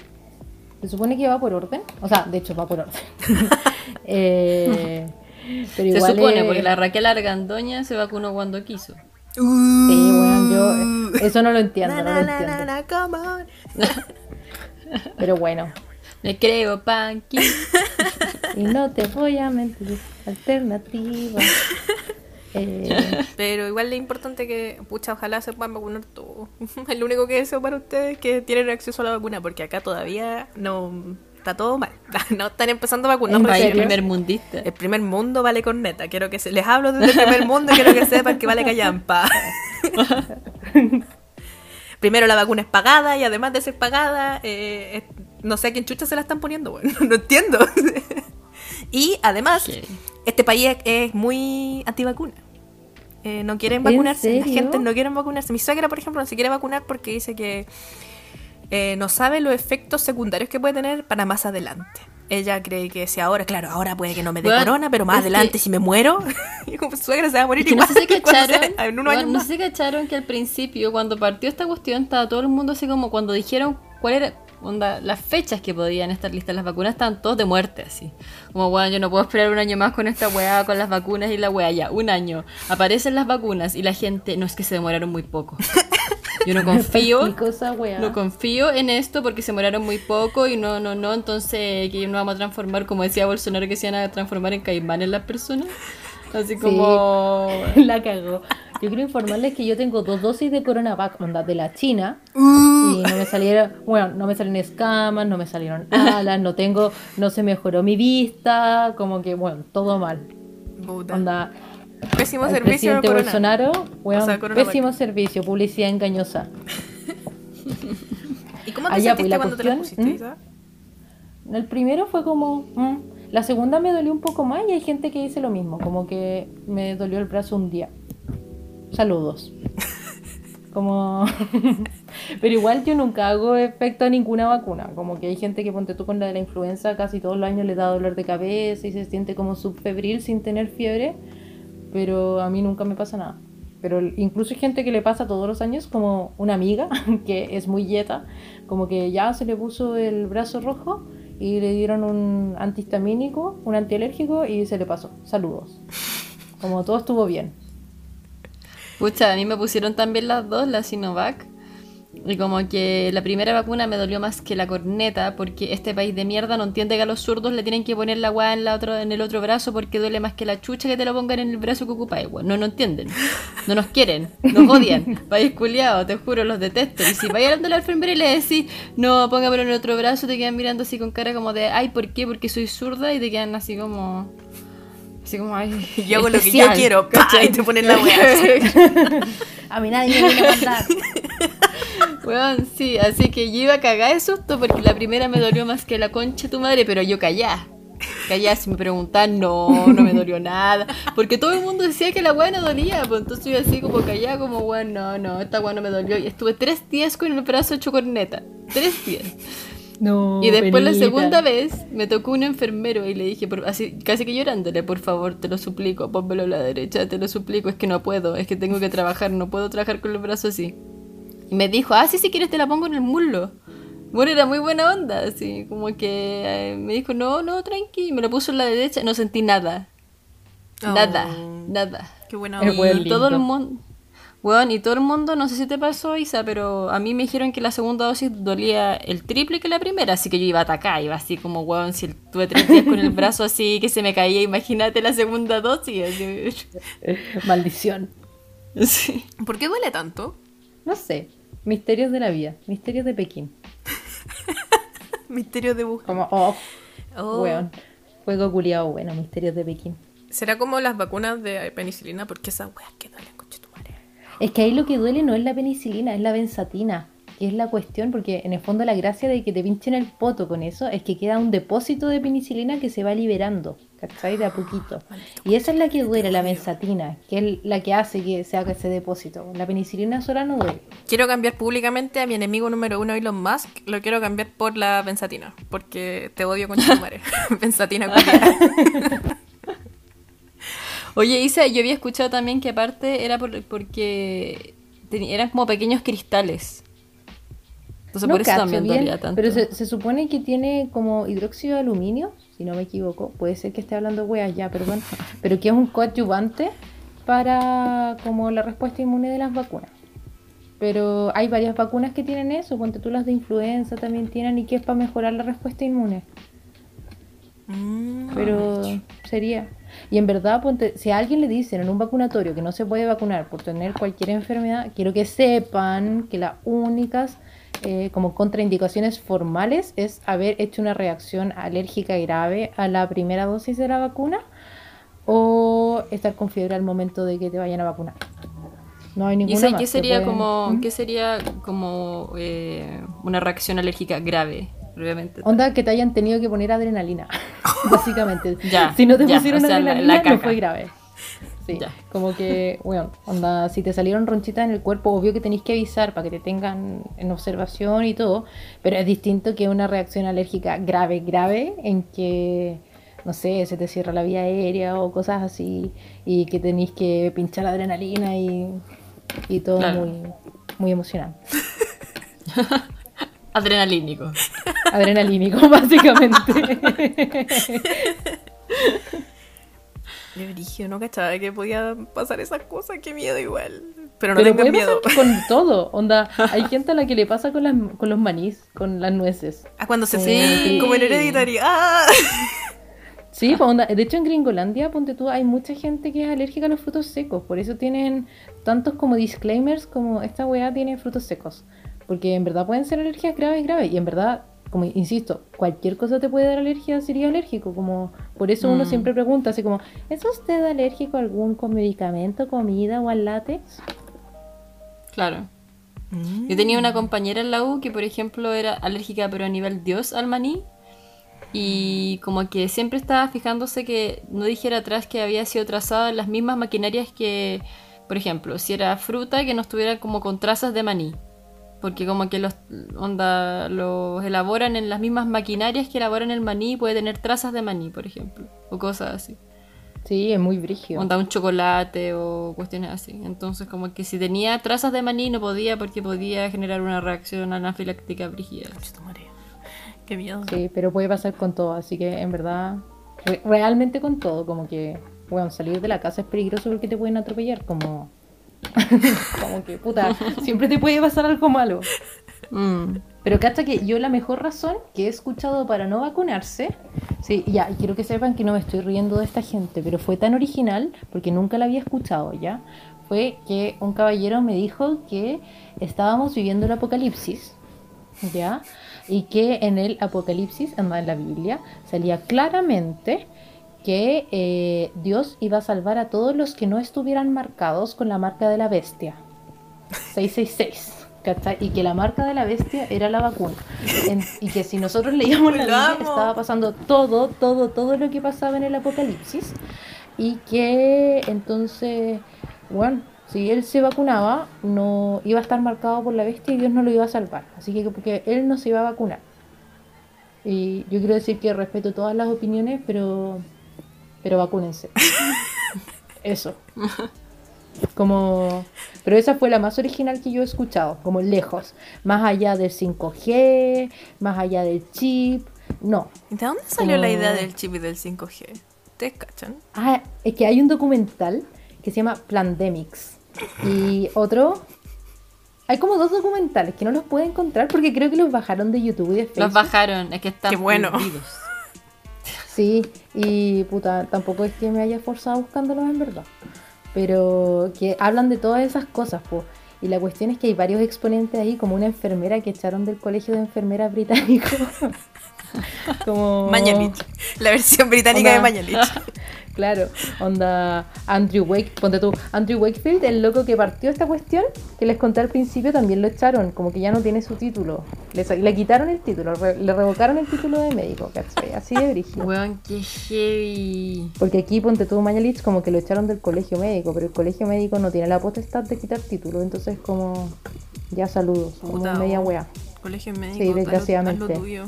Se supone que va por orden. O sea, de hecho va por orden. (laughs) Eh, pero Se supone, es- porque la Raquel Argandoña se vacunó cuando quiso. Sí, bueno, yo eso no lo entiendo, Na, no lo na, entiendo. na, na, come on. (laughs) Pero bueno, Me creo, Panky. (laughs) y no te voy a mentir, alternativa. Eh, (laughs) Pero igual es importante que, pucha, ojalá se puedan vacunar todos. (laughs) Es lo único que deseo para ustedes que tienen acceso a la vacuna, porque acá todavía no está todo mal. (laughs) No están empezando a vacunar. ¿En No País serio? primer mundista. El primer mundo vale corneta. Quiero que se les hablo desde el primer mundo y quiero que sepan que vale callampa. Primero la vacuna es pagada y además de ser pagada, eh, es- no sé a quién chucha se la están poniendo, bueno, no entiendo. y además, este país es, es muy antivacuna. Eh, no quieren ¿En vacunarse, la gente no quiere vacunarse. Mi suegra, por ejemplo, no se quiere vacunar porque dice que eh, no sabe los efectos secundarios que puede tener para más adelante. Ella cree que si ahora, claro, ahora puede que no me dé Bueno, corona, pero más que- adelante si me muero, (laughs) como suegra se va a morir Es que no igual sé si (laughs) cacharon, en bueno, no sé si cacharon que al principio, cuando partió esta cuestión, estaba todo el mundo así como cuando dijeron cuál era onda, las fechas que podían estar listas las vacunas, estaban todos de muerte así. Como, bueno, yo no puedo esperar un año más con esta weá, con las vacunas y la weá, ya, un año. Aparecen las vacunas y la gente, no es que se demoraron muy poco. Yo no (laughs) confío. No confío en esto porque se moraron muy poco y no, no, no, entonces que nos vamos a transformar, como decía Bolsonaro, que se iban a transformar en caimanes las personas. Así como... (laughs) La cagó. Yo quiero informarles que yo tengo dos dosis de Coronavac, onda, de la China. Uh. Y no me salieron, bueno, no me salieron escamas, no me salieron alas, no tengo, no se mejoró mi vista, como que, bueno, todo mal. Puta. Onda, Pésimo al servicio de presidente. Bolsonaro, weón, O sea, pésimo servicio, publicidad engañosa. (laughs) ¿Y cómo te ya, pues, sentiste cuando te cuestión, pusiste, ¿Mm? El primero fue como, mm. La segunda me dolió un poco más y hay gente que dice lo mismo, como que me dolió el brazo un día. Saludos. (laughs) Como... (laughs) Pero igual yo nunca hago efecto a ninguna vacuna. Como que hay gente que ponte tú con la de la influenza casi todos los años le da dolor de cabeza y se siente como subfebril sin tener fiebre. Pero a mí nunca me pasa nada. Pero incluso hay gente que le pasa todos los años, como una amiga (laughs) que es muy yeta, como que ya se le puso el brazo rojo y le dieron un antihistamínico, un antialérgico y se le pasó. Saludos. Como todo estuvo bien. Pucha, a mí me pusieron también las dos, la Sinovac. Y como que la primera vacuna me dolió más que la corneta, porque este país de mierda no entiende que a los zurdos le tienen que poner la weá en, la otro, en el otro brazo porque duele más que la chucha que te lo pongan en el brazo que ocupáis, weón. No, no entienden. No nos quieren, nos odian. (laughs) País culiado, te juro, los detesto. Y si hablando a la enfermera y le decís, no, póngamelo en el otro brazo, te quedan mirando así con cara como de, ay, ¿por qué? Porque soy zurda y te quedan así como... Así como, ay, Yo hago lo que yo quiero, ¿cachai? (laughs) y te ponen la wea. (laughs) A mí nadie me viene a mandar. Weón, sí, así que yo iba a cagar de susto porque la primera me dolió más que la concha de tu madre, pero yo callá. Callá, si me preguntan, no, no me dolió nada. Porque todo el mundo decía que la weá no dolía, pues entonces yo así como callá, como weón, no, no, esta weá no me dolió. Y estuve tres días con el brazo hecho corneta. Tres días. No, Y después la segunda vez me tocó un enfermero y le dije, por- así casi que llorándole, por favor, te lo suplico, pónmelo a la derecha, te lo suplico, es que no puedo, es que tengo que trabajar, no puedo trabajar con el brazo así. Y me dijo, ah, sí, si quieres te la pongo en el muslo. Bueno, era muy buena onda, así, como que eh, me dijo, no, no, tranqui, y me lo puso en la derecha, no sentí nada. Nada, Oh, nada. Qué buena onda. buen Y todo el mundo... Weón, y todo el mundo, no sé si te pasó, Isa, pero a mí me dijeron que la segunda dosis dolía el triple que la primera, así que yo iba a atacar, iba así como, weón, si tuve tres días con el brazo así (laughs) que se me caía, imagínate la segunda dosis. así. (laughs) Maldición. (laughs) Sí. ¿Por qué duele tanto? No sé. Misterios de la vida. Misterios de Pekín. (laughs) Misterio de Wuhan. Como, oh, Oh. weón. Juego culiado bueno, Misterios de Pekín. ¿Será como las vacunas de penicilina? Porque esas weas que duelen, concha tu madre. Es que ahí lo que duele no es la penicilina, es la benzatina. Que es la cuestión, porque en el fondo la gracia de que te pinchen el poto con eso es que queda un depósito de penicilina que se va liberando, ¿cachai? De a poquito. Y esa es la que duele, la benzatina, que es la que hace que se haga ese depósito. La penicilina sola no duele. Quiero cambiar públicamente a mi enemigo número uno, Elon Musk. Lo quiero cambiar por la benzatina. Porque te odio, concha tu madre. (laughs) benzatina. Oye, Isa, yo había escuchado también que aparte era por- porque eran como pequeños cristales. Entonces no por eso también bien, dolía tanto. pero se, se supone que tiene como hidróxido de aluminio, si no me equivoco. Puede ser que esté hablando weas ya, perdón. (laughs) Pero que es un coadyuvante para como la respuesta inmune de las vacunas. Pero hay varias vacunas que tienen eso, ponte tú las de influenza también tienen y que es para mejorar la respuesta inmune. Mm. Pero sería. Y en verdad, ponte, si a alguien le dicen en un vacunatorio que no se puede vacunar por tener cualquier enfermedad, quiero que sepan que las únicas eh, como contraindicaciones formales es haber hecho una reacción alérgica grave a la primera dosis de la vacuna o estar con fiebre al momento de que te vayan a vacunar. No hay ¿Y ninguna esa- más, qué se sería pueden- como, ¿Mm? qué sería como eh, una reacción alérgica grave, obviamente? Onda que te hayan tenido que poner adrenalina, (laughs) básicamente. Ya, si no te ya, pusieron sea, la- adrenalina, la no fue grave. Sí, Ya. como que, bueno, onda, si te salieron ronchitas en el cuerpo, obvio que tenéis que avisar para que te tengan en observación y todo, pero es distinto que una reacción alérgica grave, grave, en que, no sé, se te cierra la vía aérea o cosas así, y que tenéis que pinchar adrenalina y, y todo Claro. muy, muy emocionante. (laughs) Adrenalínico. Adrenalínico, (laughs) básicamente. (laughs) Qué brígido, no cachaba que podía pasar esas cosas, qué miedo igual. Pero no Pero puede miedo. con (laughs) todo, onda. (laughs) Hay gente a la que le pasa con, las, con los manís, con las nueces. Ah, cuando se Sí. como en hereditario. ¡Ah! (laughs) Sí, pues, onda. De hecho, en Gringolandia, ponte tú, hay mucha gente que es alérgica a los frutos secos. Por eso tienen tantos como disclaimers como esta weá tiene frutos secos. Porque en verdad pueden ser alergias graves, graves. Y en verdad, como insisto, cualquier cosa te puede dar alergia, sería alérgico. Como por eso uno Mm. siempre pregunta, así como, ¿es usted alérgico a algún con medicamento, comida o al látex? Claro. Yo tenía una compañera en la U que, por ejemplo, era alérgica, pero a nivel Dios al maní. Y como que siempre estaba fijándose que no dijera atrás que había sido trazada en las mismas maquinarias que, por ejemplo, si era fruta, que no estuviera como con trazas de maní. Porque como que los, onda, los elaboran en las mismas maquinarias que elaboran el maní, puede tener trazas de maní, por ejemplo. O cosas así. Sí, es muy brígido. Onda un chocolate o cuestiones así. Entonces, como que si tenía trazas de maní no podía porque podía generar una reacción anafiláctica brígida. (laughs) Qué miedo. Sí, pero puede pasar con todo, así que en verdad, re- realmente con todo, como que, bueno, salir de la casa es peligroso porque te pueden atropellar, como, (laughs) como que, puta, siempre te puede pasar algo malo. Mm. Pero hasta que yo la mejor razón que he escuchado para no vacunarse, sí, ya, y quiero que sepan que no me estoy riendo de esta gente, pero fue tan original, porque nunca la había escuchado, ¿ya? Fue que un caballero me dijo que estábamos viviendo el apocalipsis, ¿ya? Y que en el apocalipsis, en la Biblia, salía claramente que eh, Dios iba a salvar a todos los que no estuvieran marcados con la marca de la bestia. 666. ¿cachai? Y que la marca de la bestia era la vacuna. En- y que si nosotros leíamos la Lo Biblia, estaba pasando todo, todo, todo lo que pasaba en el apocalipsis. Y que entonces, bueno, si él se vacunaba, no iba a estar marcado por la bestia y Dios no lo iba a salvar. Así que porque él no se iba a vacunar. Y yo quiero decir que respeto todas las opiniones, pero pero vacúnense. (laughs) Eso. Como pero esa fue la más original que yo he escuchado, como lejos, más allá del 5G, más allá del chip. No. ¿De dónde salió la idea del chip y del 5G? ¿Ustedes cachan? Ah, es que hay un documental que se llama Plandemics y otro hay como dos documentales que no los puedo encontrar porque creo que los bajaron de YouTube y de Facebook. Los bajaron, es que están Qué bueno. prohibidos. Sí, y puta, tampoco es que me haya forzado buscándolos en verdad. pero que hablan de todas esas cosas, po. Y la cuestión es que hay varios exponentes ahí, como una enfermera que echaron del colegio de enfermeras británico. (laughs) como... Mañalich. La versión británica de Mañalich. Claro, onda Andrew Wake, ponte tú, Andrew Wakefield, el loco que partió esta cuestión, que les conté al principio, también lo echaron, como que ya no tiene su título. Le, quitaron el título, re- le revocaron el título de médico, ¿cachai? Así de brígido. Weón, qué heavy. Porque aquí, ponte tú, Mañalich, como que lo echaron del colegio médico, pero el colegio médico no tiene la potestad de quitar título, entonces como, ya saludos, como Puta, media oh. wea. Colegio médico, Sí, desgraciadamente. lo tuyo.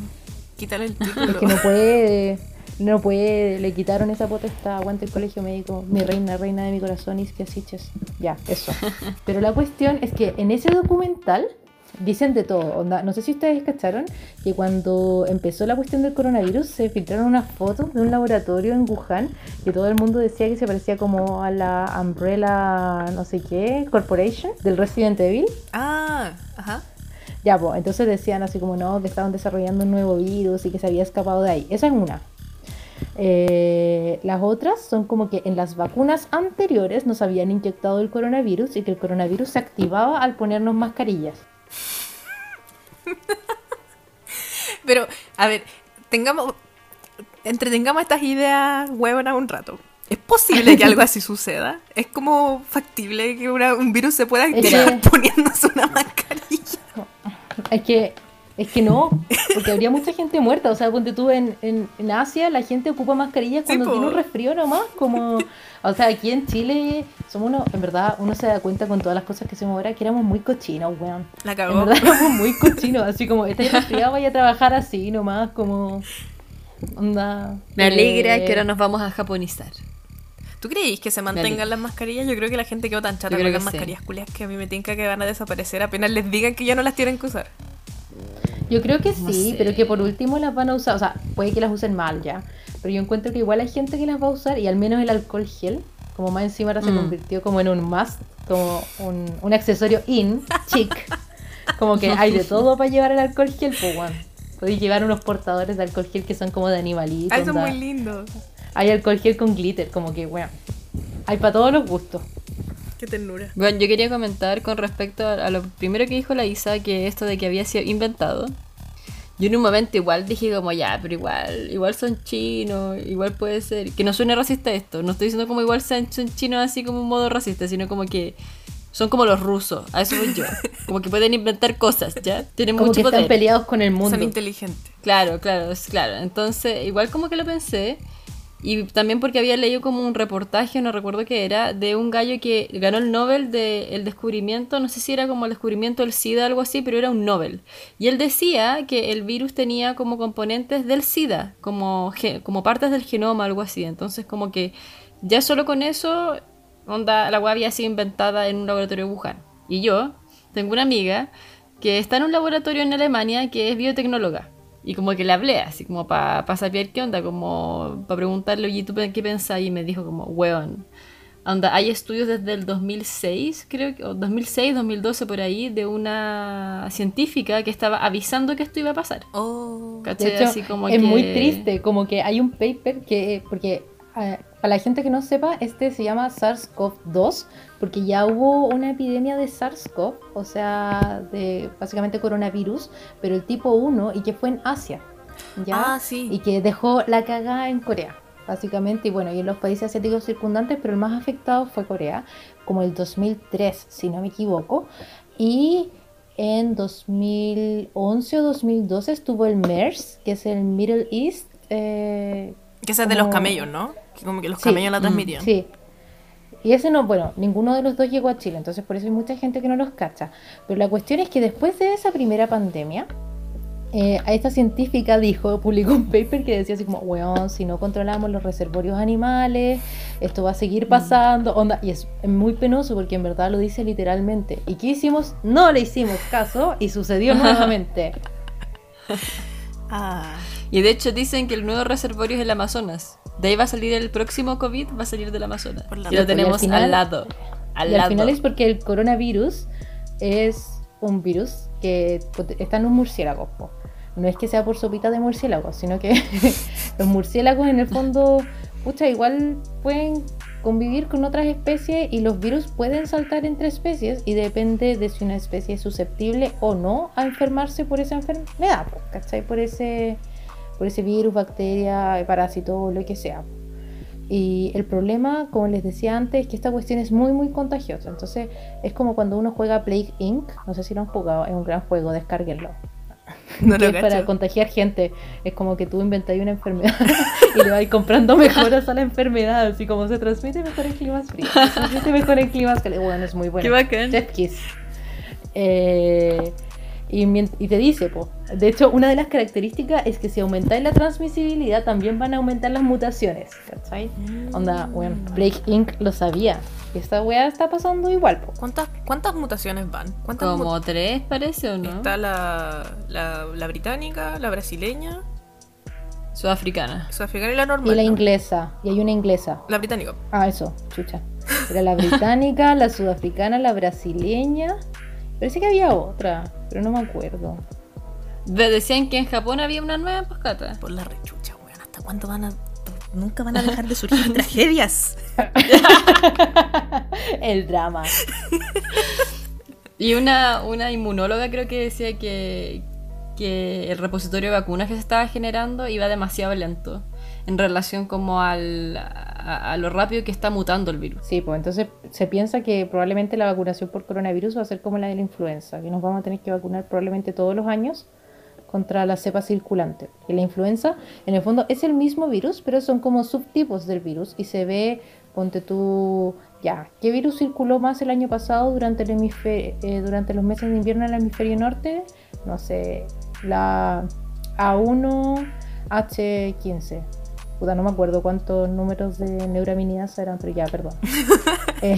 Quítale el (laughs) Es título. que no puede, no puede, le quitaron esa potestad, aguante el colegio médico, mi reina, reina de mi corazón, y que asiches. Ya, eso. (laughs) Pero la cuestión es que en ese documental dicen de todo. Onda, no sé si ustedes cacharon que cuando empezó la cuestión del coronavirus se filtraron unas fotos de un laboratorio en Wuhan que todo el mundo decía que se parecía como a la Umbrella, no sé qué, Corporation del Resident Evil. Ah, ajá. Ya, pues, entonces decían así como no, que estaban desarrollando un nuevo virus y que se había escapado de ahí. Esa es una. Eh, las otras son como que en las vacunas anteriores nos habían inyectado el coronavirus y que el coronavirus se activaba al ponernos mascarillas. (laughs) Pero, a ver, tengamos. Entretengamos estas ideas huevonas un rato. ¿Es posible que algo así suceda? ¿Es como factible que una- un virus se pueda Es activar que- (laughs) poniéndose una mascarilla? Es que, es que no, porque habría mucha gente muerta. O sea, ponte tú en, en, en Asia, la gente ocupa mascarillas cuando tiene un resfrío nomás. Como, o sea, aquí en Chile somos uno, en verdad, uno se da cuenta con todas las cosas que hacemos ahora que éramos muy cochinos, weón. La En cagó. verdad éramos muy cochinos, así como, este resfriado vaya a trabajar así nomás, como, onda. Me alegra eh, que ahora nos vamos a japonizar. ¿Tú creéis que se mantengan las mascarillas? Yo creo que la gente quedó tan chata con las sí. mascarillas culias que a mí me tinca que van a desaparecer apenas les digan que ya no las tienen que usar. Yo creo que No sí, sé. pero que por último las van a usar, o sea, puede que las usen mal ya, pero yo encuentro que igual hay gente que las va a usar y al menos el alcohol gel, como más encima ahora se Mm. convirtió como en un must, como un, un accesorio in, (laughs) chic, como que hay de todo para llevar el alcohol gel, pues bueno. Podéis llevar unos portadores de alcohol gel que son como de animalitos. Es onda. muy lindo. Hay alcohol gel con glitter, como que, bueno, hay para todos los gustos. Qué ternura. Bueno, yo quería comentar con respecto a, a lo primero que dijo la Isa, que esto de que había sido inventado. Yo en un momento igual dije como ya, pero igual, igual son chinos, igual puede ser. Que no suene racista esto, no estoy diciendo como igual sean, son chinos así como un modo racista, sino como que son como los rusos, a eso voy yo. (laughs) Como que pueden inventar cosas, ¿ya? Tienen Como mucho que están poder. peleados con el mundo. Son inteligentes. Claro, claro, es claro. Entonces, igual como que lo pensé. Y también porque había leído como un reportaje, no recuerdo qué era, de un gallo que ganó el Nobel del descubrimiento, no sé si era como el descubrimiento del SIDA o algo así, pero era un Nobel. Y él decía que el virus tenía como componentes del SIDA, como, como partes del genoma, algo así. Entonces, como que ya solo con eso, onda, la weá había sido inventada en un laboratorio de Wuhan. Y yo tengo una amiga que está en un laboratorio en Alemania que es biotecnóloga. Y como que le hablé, así como para saber qué onda, como para preguntarle, oye, ¿tú qué pensás? Y me dijo como, weón, onda, hay estudios desde el 2006, creo que, o 2006, 2012 por ahí, de una científica que estaba avisando que esto iba a pasar. Oh. De hecho, Así como es que- muy triste, como que hay un paper que, porque eh, para la gente que no sepa, este se llama SARS-CoV-2, porque ya hubo una epidemia de SARS-CoV, o sea, de básicamente coronavirus, pero el tipo 1 y que fue en Asia, ¿ya? Ah, sí. Y que dejó la cagada en Corea, básicamente, y bueno, y en los países asiáticos circundantes, pero el más afectado fue Corea, como el 2003, si no me equivoco, y en 2011 o 2012 estuvo el MERS, que es el Middle East. eh, Que ese es de los como- camellos, ¿no? Que como que los Sí, camellos la mm, transmitían. Sí. Y ese no, bueno, ninguno de los dos llegó a Chile, entonces por eso hay mucha gente que no los cacha. Pero la cuestión es que después de esa primera pandemia, eh, a esta científica dijo, publicó un paper que decía así como, weón, si no controlamos los reservorios animales, esto va a seguir pasando, onda, y es muy penoso porque en verdad lo dice literalmente. ¿Y qué hicimos? No le hicimos caso y sucedió (laughs) nuevamente. Ah. Y de hecho dicen que el nuevo reservorio es el Amazonas. De ahí va a salir el próximo COVID, va a salir del Amazonas. Y lo noche. Y al tenemos final- al lado. Al y al lado. final es porque el coronavirus es un virus que está en un murciélago. po. No es que sea por sopita de murciélago, sino que (laughs) los murciélagos en el fondo, pucha, igual pueden convivir con otras especies y los virus pueden saltar entre especies y depende de si una especie es susceptible o no a enfermarse por esa enfermedad, po, ¿cachai? Por ese, por ese virus, bacteria, parásito, lo que sea. Y el problema, como les decía antes, es que esta cuestión es muy, muy contagiosa. Entonces, es como cuando uno juega Plague Inc. No sé si lo han jugado, es un gran juego, descárguenlo. (laughs) No lo es para contagiar gente. Es como que tú inventas una enfermedad (laughs) y le vas comprando mejoras a la enfermedad. Así como se transmite mejor en climas fríos. Se transmite mejor en climas cálidos. Bueno, es muy bueno. Qué bacán. Chef Kiss. Eh, y, y te dice, po, de hecho, una de las características es que si aumentáis la transmisibilidad, también van a aumentar las mutaciones. ¿Cachai? Onda, bueno, Plague Inc. lo sabía. Esta weá está pasando igual, po. ¿Cuántas, ¿Cuántas mutaciones van? ¿Cuántas Como tres, parece, ¿o no? Está la, la, la británica, la brasileña, Sudafricana. la sudafricana y la Y normal. la ¿no? inglesa. Y hay una inglesa. La británica. Ah, eso, chucha. Era la británica, la sudafricana, la brasileña. Parece que había otra, pero no me acuerdo. De- Decían que en Japón había una nueva poscata. Por la rechucha, weón. ¿Hasta cuándo van a.? Nunca van a dejar de surgir (laughs) tragedias. (laughs) El drama. Y una, una inmunóloga creo que decía que, que el repositorio de vacunas que se estaba generando iba demasiado lento en relación como al, a, lo rápido que está mutando el virus. Sí, pues entonces se piensa que probablemente la vacunación por coronavirus va a ser como la de la influenza, que nos vamos a tener que vacunar probablemente todos los años contra la cepa circulante. Que la influenza, en el fondo, es el mismo virus, pero son como subtipos del virus y se ve, ponte tú, ya, ¿qué virus circuló más el año pasado durante, el hemisferio, eh, durante los meses de invierno en el hemisferio norte? No sé, la A1H15. Puta, no me acuerdo cuántos números de neuraminidasa eran, pero ya, perdón. (laughs) (laughs) Eh,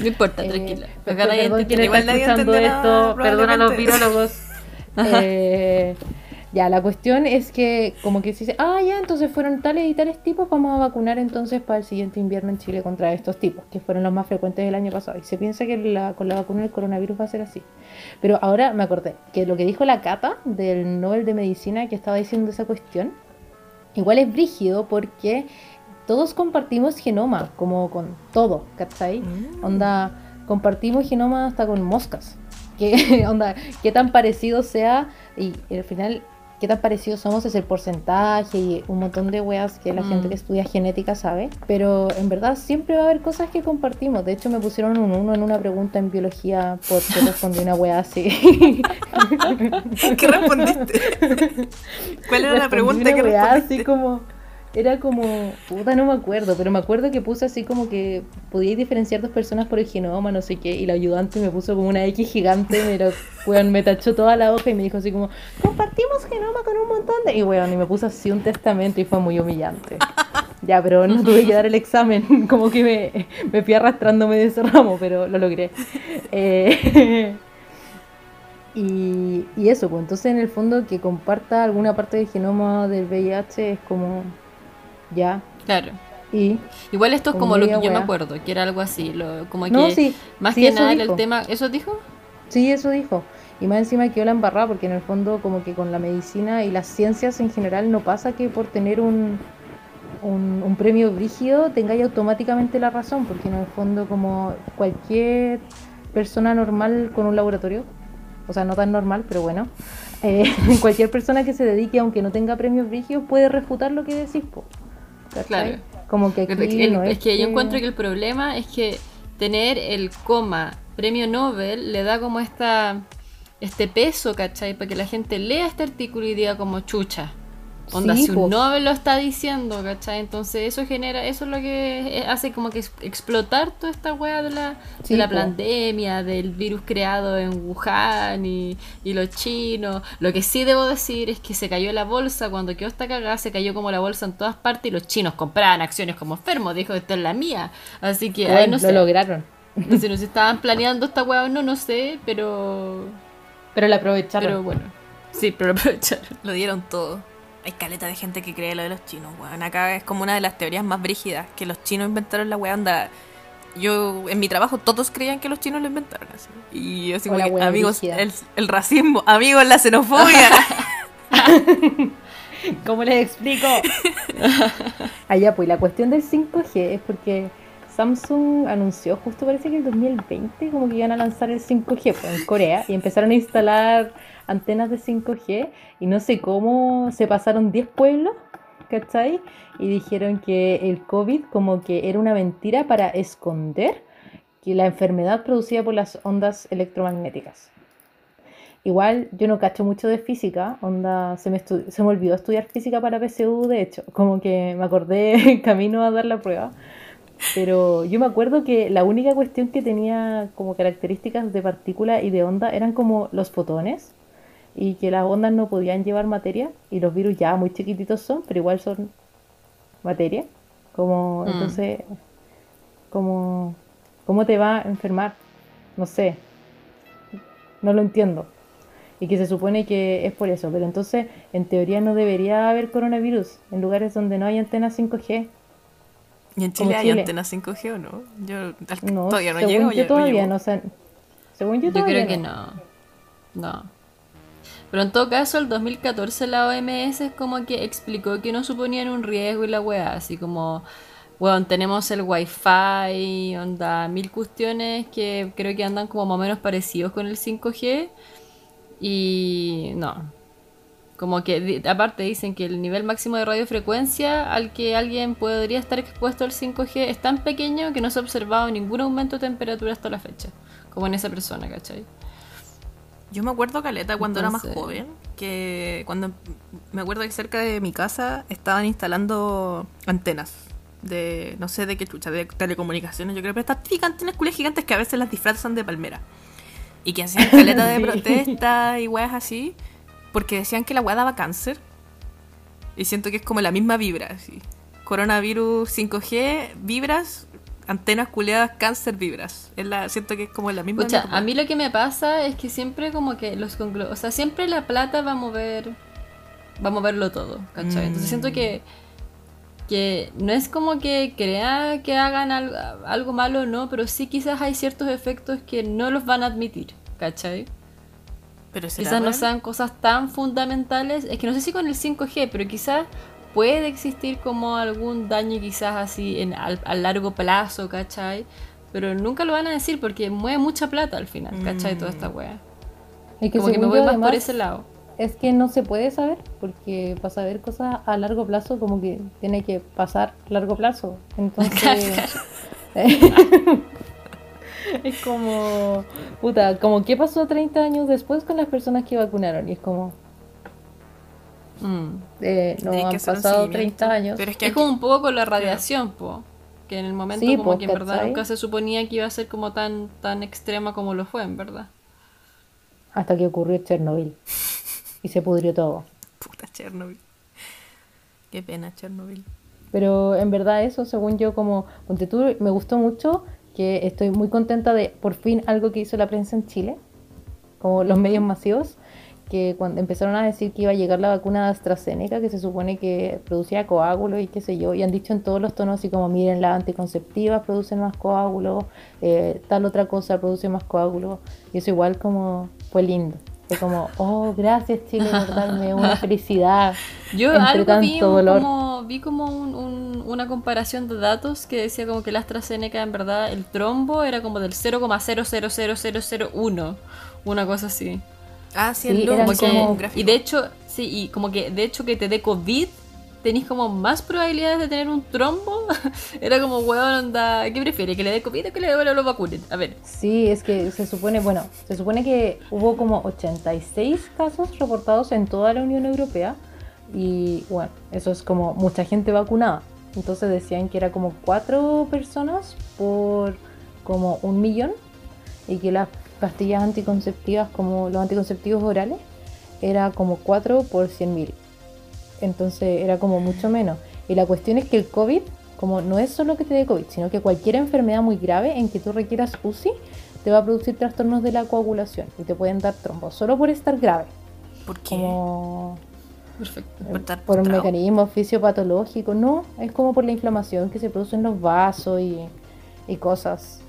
No importa, eh, tranquila. perdón, nadie perdón, entiende quien está escuchando esto, perdona a los virólogos. (laughs) Eh, ya, la cuestión es que como que se dice, ah, ya, entonces fueron tales y tales tipos, vamos a vacunar entonces para el siguiente invierno en Chile contra estos tipos, que fueron los más frecuentes del año pasado. Y se piensa que la- con la vacuna del coronavirus va a ser así. Pero ahora me acordé que lo que dijo la cata del Nobel de Medicina que estaba diciendo esa cuestión, igual es brígido porque todos compartimos genoma, como con todo, ¿cachai? Mm. Onda, compartimos genoma hasta con moscas. Que, (laughs) onda, qué tan parecido sea y al final qué tan parecidos somos es el porcentaje y un montón de weas que la Mm. gente que estudia genética sabe. Pero en verdad siempre va a haber cosas que compartimos. De hecho me pusieron un uno en una pregunta en biología porque respondí una wea así. (laughs) ¿Qué respondiste? (laughs) ¿Cuál era la pregunta una que respondiste? así como era como puta no me acuerdo pero me acuerdo que puse así como que podíais diferenciar dos personas por el genoma no sé qué y la ayudante me puso como una X gigante pero weón me tachó toda la hoja y me dijo así como compartimos genoma con un montón de y weón y me puso así un testamento y fue muy humillante. Ya pero no tuve que dar el examen (laughs) como que me, me fui arrastrándome de ese ramo pero lo logré. Eh, (laughs) Y, y eso, pues entonces en el fondo que comparta alguna parte del genoma del VIH es como ya. Claro. Y Igual esto es Como lo que yo me acuerdo, que era algo así, lo, como No, que sí, más sí, que nada dijo. el tema, ¿eso dijo? sí, eso dijo. Y más encima quedó la embarrada porque en el fondo como que con la medicina y las ciencias en general no pasa que por tener un, un, un premio brígido tengáis automáticamente la razón, porque en el fondo como cualquier persona normal con un laboratorio, o sea, no tan normal, pero bueno, eh, (laughs) cualquier persona que se dedique, aunque no tenga premios brígidos, puede refutar lo que decís, po. Claro. Como que aquí El- no es que yo encuentro que el problema es que tener el coma premio Nobel le da como esta este peso, ¿cachai? Para que la gente lea este artículo y diga como chucha. Onda, Sí, si un Nobel lo está diciendo, ¿cachai? Entonces eso genera, eso es lo que hace como que explotar toda esta weá de la, Sí, de la po. pandemia, del virus creado en Wuhan y, y los chinos. Lo que sí debo decir es que se cayó la bolsa, cuando quedó esta cagada, se cayó como la bolsa en todas partes y los chinos compraban acciones como enfermos, dijo, esta es la mía. Así que, Bueno, no lo sé. lograron. No sé, no sé (laughs) estaban planeando esta weá o no, no sé, pero... Pero la aprovecharon. Pero bueno. Sí, pero aprovecharon. (laughs) Lo dieron todo. Hay caleta de gente que cree lo de los chinos, weón. Acá es como una de las teorías más brígidas, que los chinos inventaron la weá onda. Yo, en mi trabajo, todos creían que los chinos lo inventaron así. Y yo así como que, amigos, el, el racismo, amigos, la xenofobia. (laughs) ¿Cómo les explico? (laughs) Allá, pues la cuestión del 5G es porque Samsung anunció justo parece que en 2020 como que iban a lanzar el 5G pues, en Corea y empezaron a instalar antenas de 5G y no sé cómo se pasaron 10 pueblos, ¿cachai? Y dijeron que el COVID como que era una mentira para esconder que la enfermedad producida por las ondas electromagnéticas. Igual yo no cacho mucho de física, onda, se me, se me olvidó estudiar física para PSU, de hecho, como que me acordé (laughs) camino a dar la prueba. Pero yo me acuerdo que la única cuestión que tenía como características de partícula y de onda eran como los fotones y que las ondas no podían llevar materia y los virus ya muy chiquititos son, pero igual son materia. Como, Mm. entonces, como, ¿cómo te va a enfermar? No sé. No lo entiendo. Y que se supone que es por eso. Pero entonces, en teoría, no debería haber coronavirus en lugares donde no hay antenas 5G. ¿Y en Como Chile hay Chile. antenas 5G o no? Yo al- No, todavía no según llego. yo todavía no. O sea, según yo Yo todavía creo que no. No. Pero en todo caso, el 2014 la OMS es como que explicó que no suponían un riesgo y la weá, así como, bueno, tenemos el wifi, onda, mil cuestiones que creo que andan como más o menos parecidos con el 5G. Y no. Como que aparte dicen que el nivel máximo de radiofrecuencia al que alguien podría estar expuesto al 5G es tan pequeño que no se ha observado ningún aumento de temperatura hasta la fecha. Como en esa persona, ¿cachai? Yo me acuerdo, Caleta, cuando era más joven, que cuando me acuerdo que cerca de mi casa estaban instalando antenas de, no sé de qué chucha, de telecomunicaciones, yo creo, pero estas típicas antenas culias gigantes que a veces las disfrazan de palmera. Y que hacían (laughs) caleta de protesta y weas así, porque decían que la wea daba cáncer. Y siento que es como la misma vibra, así. Coronavirus 5G, vibras, antenas culeadas, cáncer, vibras. Es la, siento que es como la misma Pucha, mierda. a mí lo que me pasa es que siempre como que los conglo- o sea, siempre la plata va a mover va a moverlo todo, ¿cachai? Entonces siento que que no es como que crea que hagan algo, algo malo no, pero sí quizás hay ciertos efectos que no los van a admitir, ¿cachai? Pero será Quizás no sean cosas tan fundamentales, es que no sé si con el 5G, pero quizás puede existir como algún daño quizás así en, al- a largo plazo, ¿cachai? Pero nunca lo van a decir porque mueve mucha plata al final, ¿cachai? Toda esta wea. Es que Como que me voy más por ese lado. Es que no se puede saber, porque para saber cosas a largo plazo, como que tiene que pasar largo plazo. (laughs) Entonces. (laughs) (laughs) es como. Puta, como qué pasó 30 años después con las personas que vacunaron. Y es como. Mm. eh, no han pasado seguimiento. 30 años. Pero es que Es como un poco con la radiación, po. Que en el momento Sí, como po, que en verdad ¿cachai? nunca se suponía que iba a ser como tan, tan extrema como lo fue, en verdad. Hasta que ocurrió Chernobyl. (laughs) Y se pudrió todo. Puta Chernobyl. Qué pena Chernobyl. Pero en verdad eso, según yo, como ponte tú, me gustó mucho que estoy muy contenta de por fin algo que hizo la prensa en Chile, como los medios masivos, que cuando empezaron a decir que iba a llegar la vacuna de AstraZeneca, que se supone que producía coágulos y qué sé yo, y han dicho en todos los tonos así como miren las anticonceptivas producen más coágulos, eh, tal otra cosa produce más coágulos, y eso igual como fue lindo. Fue como, oh, gracias Chile por darme una (laughs) felicidad. Yo entre algo vi, tanto dolor. como, vi como un- un- una comparación de datos que decía como que la AstraZeneca en verdad el trombo era como del 0,000001, una cosa así. Ah, sí, Sí, el eran Como como y de hecho, sí, y como que de hecho que te dé COVID tenéis como más probabilidades de tener un trombo. (laughs) Era como, weón, onda, ¿qué prefiere? ¿Que le dé COVID o que le dé lo vacunen? A ver. Sí, es que se supone, bueno, se supone que hubo como 86 casos reportados en toda la Unión Europea y bueno, eso es como mucha gente vacunada. Entonces decían que era como cuatro personas por como un millón y que las pastillas anticonceptivas, como los anticonceptivos orales, era como 4 por 100 mil. Entonces era como mucho menos. Y la cuestión es que el COVID, como no es solo que te dé COVID, sino que cualquier enfermedad muy grave en que tú requieras UCI, te va a producir trastornos de la coagulación y te pueden dar trombos, solo por estar grave. ¿Por qué? Como Perfecto. Por estar por un mecanismo fisiopatológico, no, es como por la inflamación que se produce en los vasos y, y cosas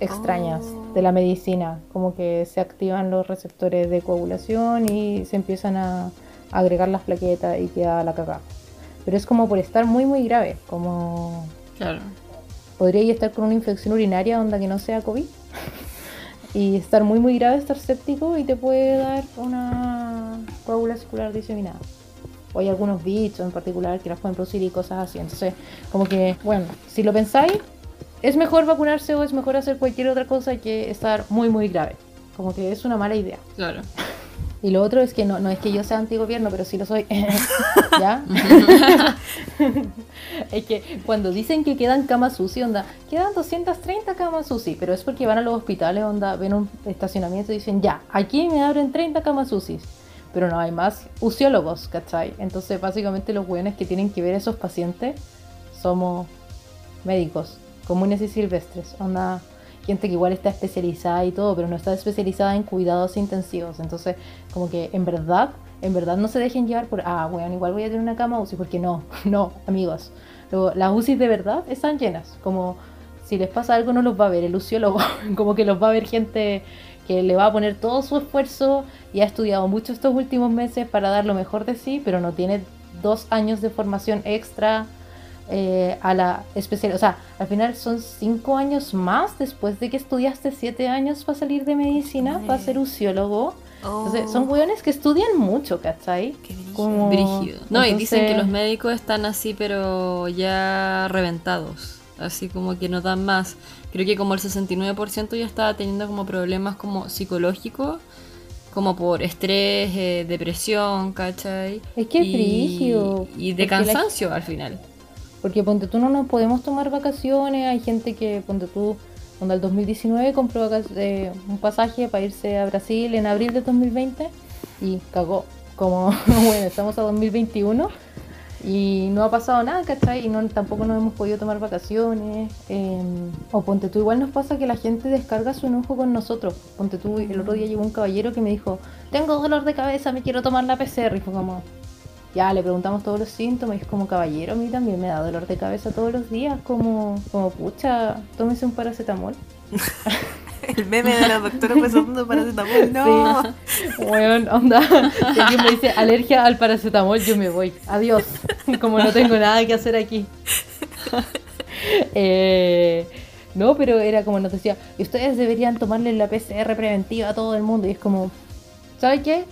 extrañas Oh. de la medicina, como que se activan los receptores de coagulación y se empiezan a agregar las plaquetas y queda la cagada. Pero es como por estar muy, muy grave, como Claro. podría estar con una infección urinaria onda que no sea COVID y estar muy muy grave, estar séptico y te puede dar una coágula circular diseminada. O hay algunos bichos en particular que las pueden producir y cosas así. Entonces, como que, bueno, si lo pensáis, es mejor vacunarse o es mejor hacer cualquier otra cosa que estar muy muy grave. Como que es una mala idea. Claro. Y lo otro es que no, no es que yo sea antigobierno, pero sí lo soy. (laughs) ¿Ya? (laughs) es que cuando dicen que quedan camas UCI, onda, quedan 230 camas UCI, pero es porque van a los hospitales, onda, ven un estacionamiento y dicen, ya, aquí me abren 30 camas UCI. Pero no hay más uciólogos, ¿cachai? Entonces, básicamente, los buenos que tienen que ver esos pacientes somos médicos comunes y silvestres. Onda, gente que igual está especializada y todo, pero no está especializada en cuidados intensivos. Entonces, como que en verdad, en verdad no se dejen llevar por, ah, bueno, igual voy a tener una cama UCI, porque no, (laughs) no, amigos. Luego, las UCI de verdad están llenas. Como si les pasa algo, no los va a ver el uciólogo. (laughs) como que los va a ver gente que le va a poner todo su esfuerzo y ha estudiado mucho estos últimos meses para dar lo mejor de sí, pero no tiene dos años de formación extra eh, a la especial. O sea, al final son cinco años más después de que estudiaste siete años para salir de medicina, para ser uciólogo. Entonces, son hueones que estudian mucho, ¿cachai? Qué brígido. Como- Brígido. No, y dicen que entonces- los médicos están así, pero ya reventados. Así como que no dan más. Creo que como el 69% ya estaba teniendo como problemas como psicológicos, como por estrés, eh, depresión, ¿cachai? Es que es y, brígido, Y de porque la- cansancio al final. Porque ponte tú no nos podemos tomar vacaciones, hay gente que ponte tú, cuando el 2019 compró eh, un pasaje para irse a Brasil en abril de 2020 y cagó. Como, (laughs) bueno, estamos a 2021 y no ha pasado nada, ¿cachai? Y no, tampoco nos hemos podido tomar vacaciones. eh, o ponte tú, igual nos pasa que la gente descarga su enojo con nosotros. Ponte tú, el otro día llegó un caballero que me dijo, tengo dolor de cabeza, me quiero tomar la PCR. Y fue como, ya le preguntamos todos los síntomas y es como caballero, a mí también me da dolor de cabeza todos los días, como, como pucha, tómese un paracetamol. (laughs) El meme de la doctora pasando paracetamol. (laughs) No. Bueno, onda, si alguien me dice alergia al paracetamol, yo me voy. Adiós, (laughs) como no tengo nada que hacer aquí. Eh, no, pero era como nos decía, y ustedes deberían tomarle la PCR preventiva a todo el mundo. Y es como, ¿sabe qué?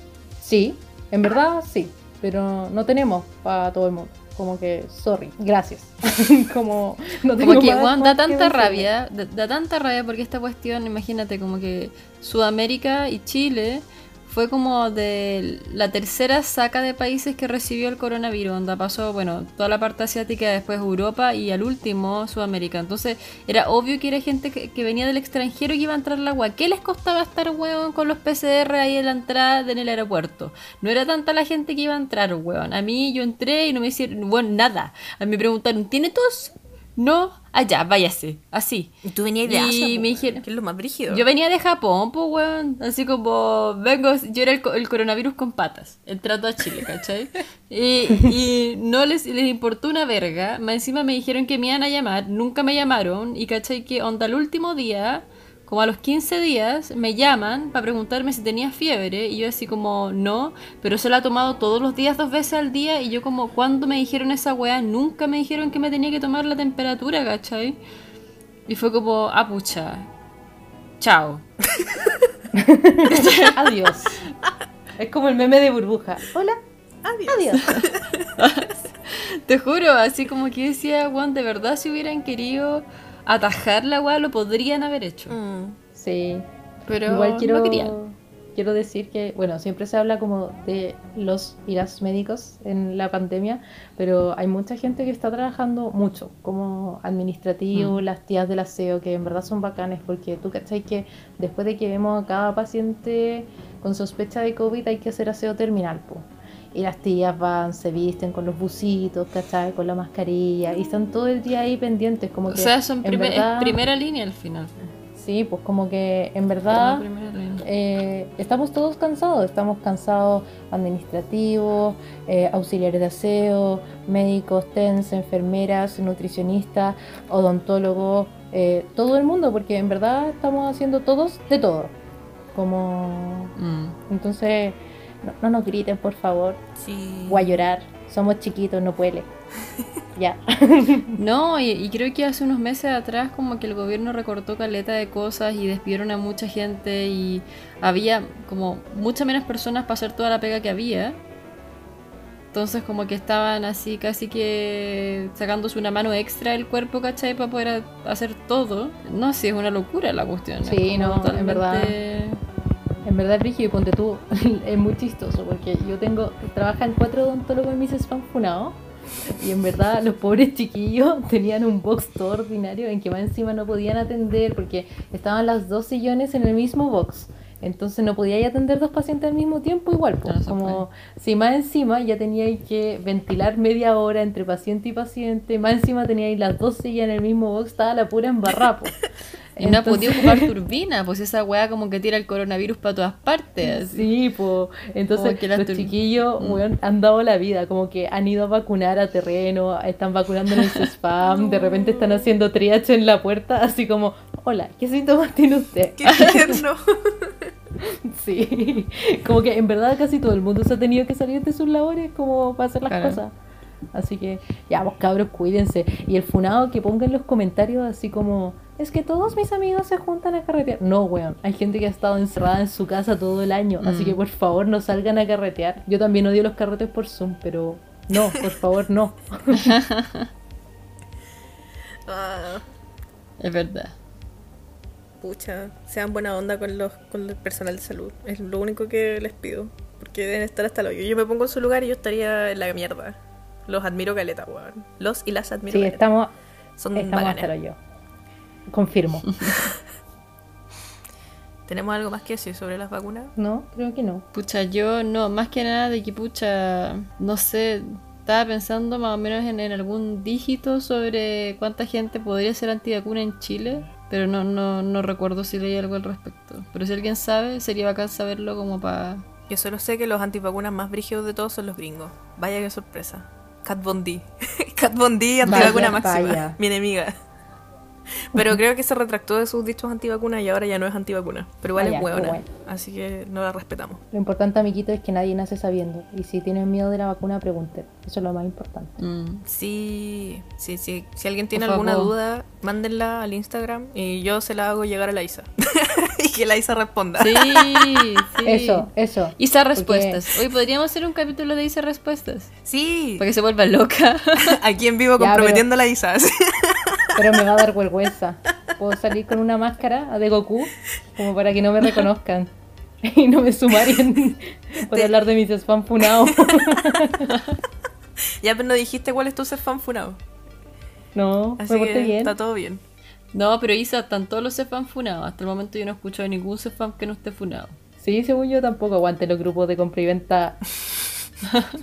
Sí, en verdad sí, pero no tenemos para todo el mundo. Como que, sorry, gracias. (laughs) como, no tengo Como que, más da tanta rabia, da, da tanta rabia porque esta cuestión, imagínate, como que Sudamérica y Chile fue como de la tercera saca de países que recibió el coronavirus, onda pasó, bueno, toda la parte asiática, después Europa y al último Sudamérica. Entonces era obvio que era gente que, venía del extranjero y que iba a entrar al agua. ¿Qué les costaba estar, weón, con los PCR ahí en la entrada en el aeropuerto? No era tanta la gente que iba a entrar, weón. A mí yo entré y no me hicieron, bueno, nada. A mí me preguntaron, ¿tiene tos? No, allá, váyase, así. Y tú venías de Y Asia, po, me dijeron- que es lo más brígido. Yo venía de Japón, pues, weón. Así como, vengo, yo era el, co- el coronavirus con patas, entrando a Chile, ¿cachai? Y, y no les, les importó una verga. Encima me dijeron que me iban a llamar, nunca me llamaron. Y, ¿cachai? Que onda el último día, como a los 15 días, me llaman para preguntarme si tenía fiebre. Y yo así como, no, pero se la ha tomado todos los días, dos veces al día. Y yo como, ¿cuándo me dijeron esa weá? Nunca me dijeron que me tenía que tomar la temperatura, ¿cachai? Y fue como, ah, pucha. Chao. (laughs) Adiós. es como el meme de burbuja. Hola, Adiós. adiós. (laughs) Te juro, así como que decía, Juan, de verdad si hubieran querido atajar la weá, lo podrían haber hecho. Mm. Sí. Pero Igual quiero, no querían. quiero decir que, bueno, siempre se habla como de los y las médicos en la pandemia, pero hay mucha gente que está trabajando mucho, como administrativo, Mm. las tías del aseo, que en verdad son bacanes, porque tú cachai que después de que vemos a cada paciente con sospecha de COVID hay que hacer aseo terminal, po. Y las tías van, se visten con los bucitos, ¿cachai? Con la mascarilla, y están todo el día ahí pendientes, como O que... sea, son en primer- verdad- primera línea al final. Sí, pues como que en verdad... Eh, estamos todos cansados, estamos cansados administrativos, eh, auxiliares de aseo, médicos, TENS, enfermeras, nutricionistas, odontólogos, eh, todo el mundo, porque en verdad estamos haciendo todos de todo. Como Mm. entonces no, no nos griten, por favor. Sí. Voy a llorar. Somos chiquitos, no puede. (laughs) ya. No, y, y creo que hace unos meses atrás como que el gobierno recortó caleta de cosas y despidieron a mucha gente y había como muchas menos personas para hacer toda la pega que había. Entonces como que estaban así casi que sacándose una mano extra del cuerpo, ¿cachai? Para poder hacer todo. No, sí, es una locura la cuestión. es Sí, no, en verdad. En verdad, Rígido, y ponte tú, (laughs) es muy chistoso porque yo tengo, trabajan cuatro odontólogos en mis spam funados y en verdad los pobres chiquillos (laughs) tenían un box todo ordinario en que más encima no podían atender porque estaban las dos sillones en el mismo box. Entonces no podía atender dos pacientes al mismo tiempo igual, pues, No como si más encima ya tenía que ventilar media hora entre paciente y paciente, más encima tenía las dos sillas en el mismo box, estaba la pura embarrada. (laughs) Y no podía Entonces- ocupar turbina, pues esa weá como que tira el coronavirus para todas partes. Sí, pues. Entonces, que los tur- chiquillos, Mm. weón, han dado la vida. Como que han ido a vacunar a terreno, están vacunando en (laughs) el spam, de repente están haciendo triage en la puerta, así como, hola, ¿qué síntomas tiene usted? Qué tierno. (laughs) Sí, como que en verdad casi todo el mundo se ha tenido que salir de sus labores como para hacer las Claro. cosas. Así que, ya, vos cabros, cuídense. Y el funado que ponga en los comentarios así como, es que todos mis amigos se juntan a carretear. No, weón, hay gente que ha estado encerrada en su casa todo el año, así Mm. que por favor no salgan a carretear. Yo también odio los carretes por Zoom, pero no, por favor no. (laughs) Ah, Es verdad. pucha, sean buena onda con los con el personal de salud. Es lo único que les pido. Porque deben estar hasta el hoyo. Yo me pongo en su lugar y yo estaría en la mierda. Los admiro caleta, weón. Los y las admiro Sí, caleta. estamos, Son estamos hasta yo. Confirmo. (laughs) ¿Tenemos algo más que decir sobre las vacunas? No, creo que no. Pucha, yo no, más que nada de que pucha, no sé, estaba pensando más o menos en, en algún dígito sobre cuánta gente podría ser antivacuna en Chile, pero no, no, no recuerdo si leí algo al respecto. Pero si alguien sabe, sería bacán saberlo como para... Yo solo sé que los antivacunas más brígidos de todos son los gringos. Vaya qué sorpresa. Cat Bondi. Cat (laughs) Bondi, antivacuna Vaya, máxima. vaya. Mi enemiga. Pero creo que se retractó de sus dichos antivacunas y ahora ya no es antivacuna. Pero igual Ah, es hueona. qué bueno. Así que no la respetamos. Lo importante, amiguito, es que nadie nace sabiendo. Y si tienen miedo de la vacuna, pregunten. Eso es lo más importante. Mm. Sí, sí, sí. Si alguien tiene Por alguna favor. duda, mándenla al Instagram y yo se la hago llegar a la Isa. (laughs) y que la Isa responda. Sí, (laughs) sí. Eso, eso. Isa Porque- respuestas. Hoy podríamos hacer un capítulo de Isa respuestas. Sí. Para que se vuelva loca. (laughs) Aquí en vivo Ya, comprometiendo a la Isa. Pero me va a dar vergüenza. Puedo salir con una máscara de Goku como para que no me reconozcan. Y no me sumarien (laughs) por hablar de mis spam funados. (laughs) ya, pero no dijiste cuál es tu fan funado. No, Así me porté que bien. está todo bien. No, pero Isa, están todos los Cefam funados. Hasta el momento yo no he escuchado de ningún Cefam que no esté funado. Sí, según yo tampoco aguante los grupos de compra y venta. (laughs)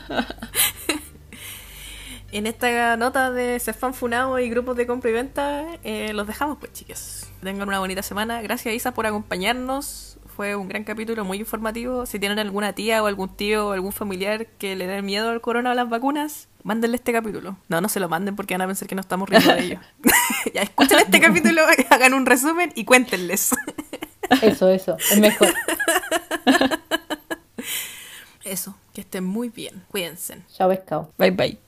En esta nota de Cefán Funado y grupos de compra y venta, eh, los dejamos pues chicas. Tengan una bonita semana. Gracias Isa por acompañarnos. Fue un gran capítulo, muy informativo. Si tienen alguna tía o algún tío o algún familiar que le den miedo al corona o a las vacunas, mándenle este capítulo. No, no se lo manden porque van a pensar que no estamos riendo de ellos. (laughs) (laughs) ya escuchen este (laughs) capítulo, hagan un resumen y cuéntenles. Eso, eso, es mejor. Eso, que estén muy bien. Cuídense. Chao, pescado. Bye bye.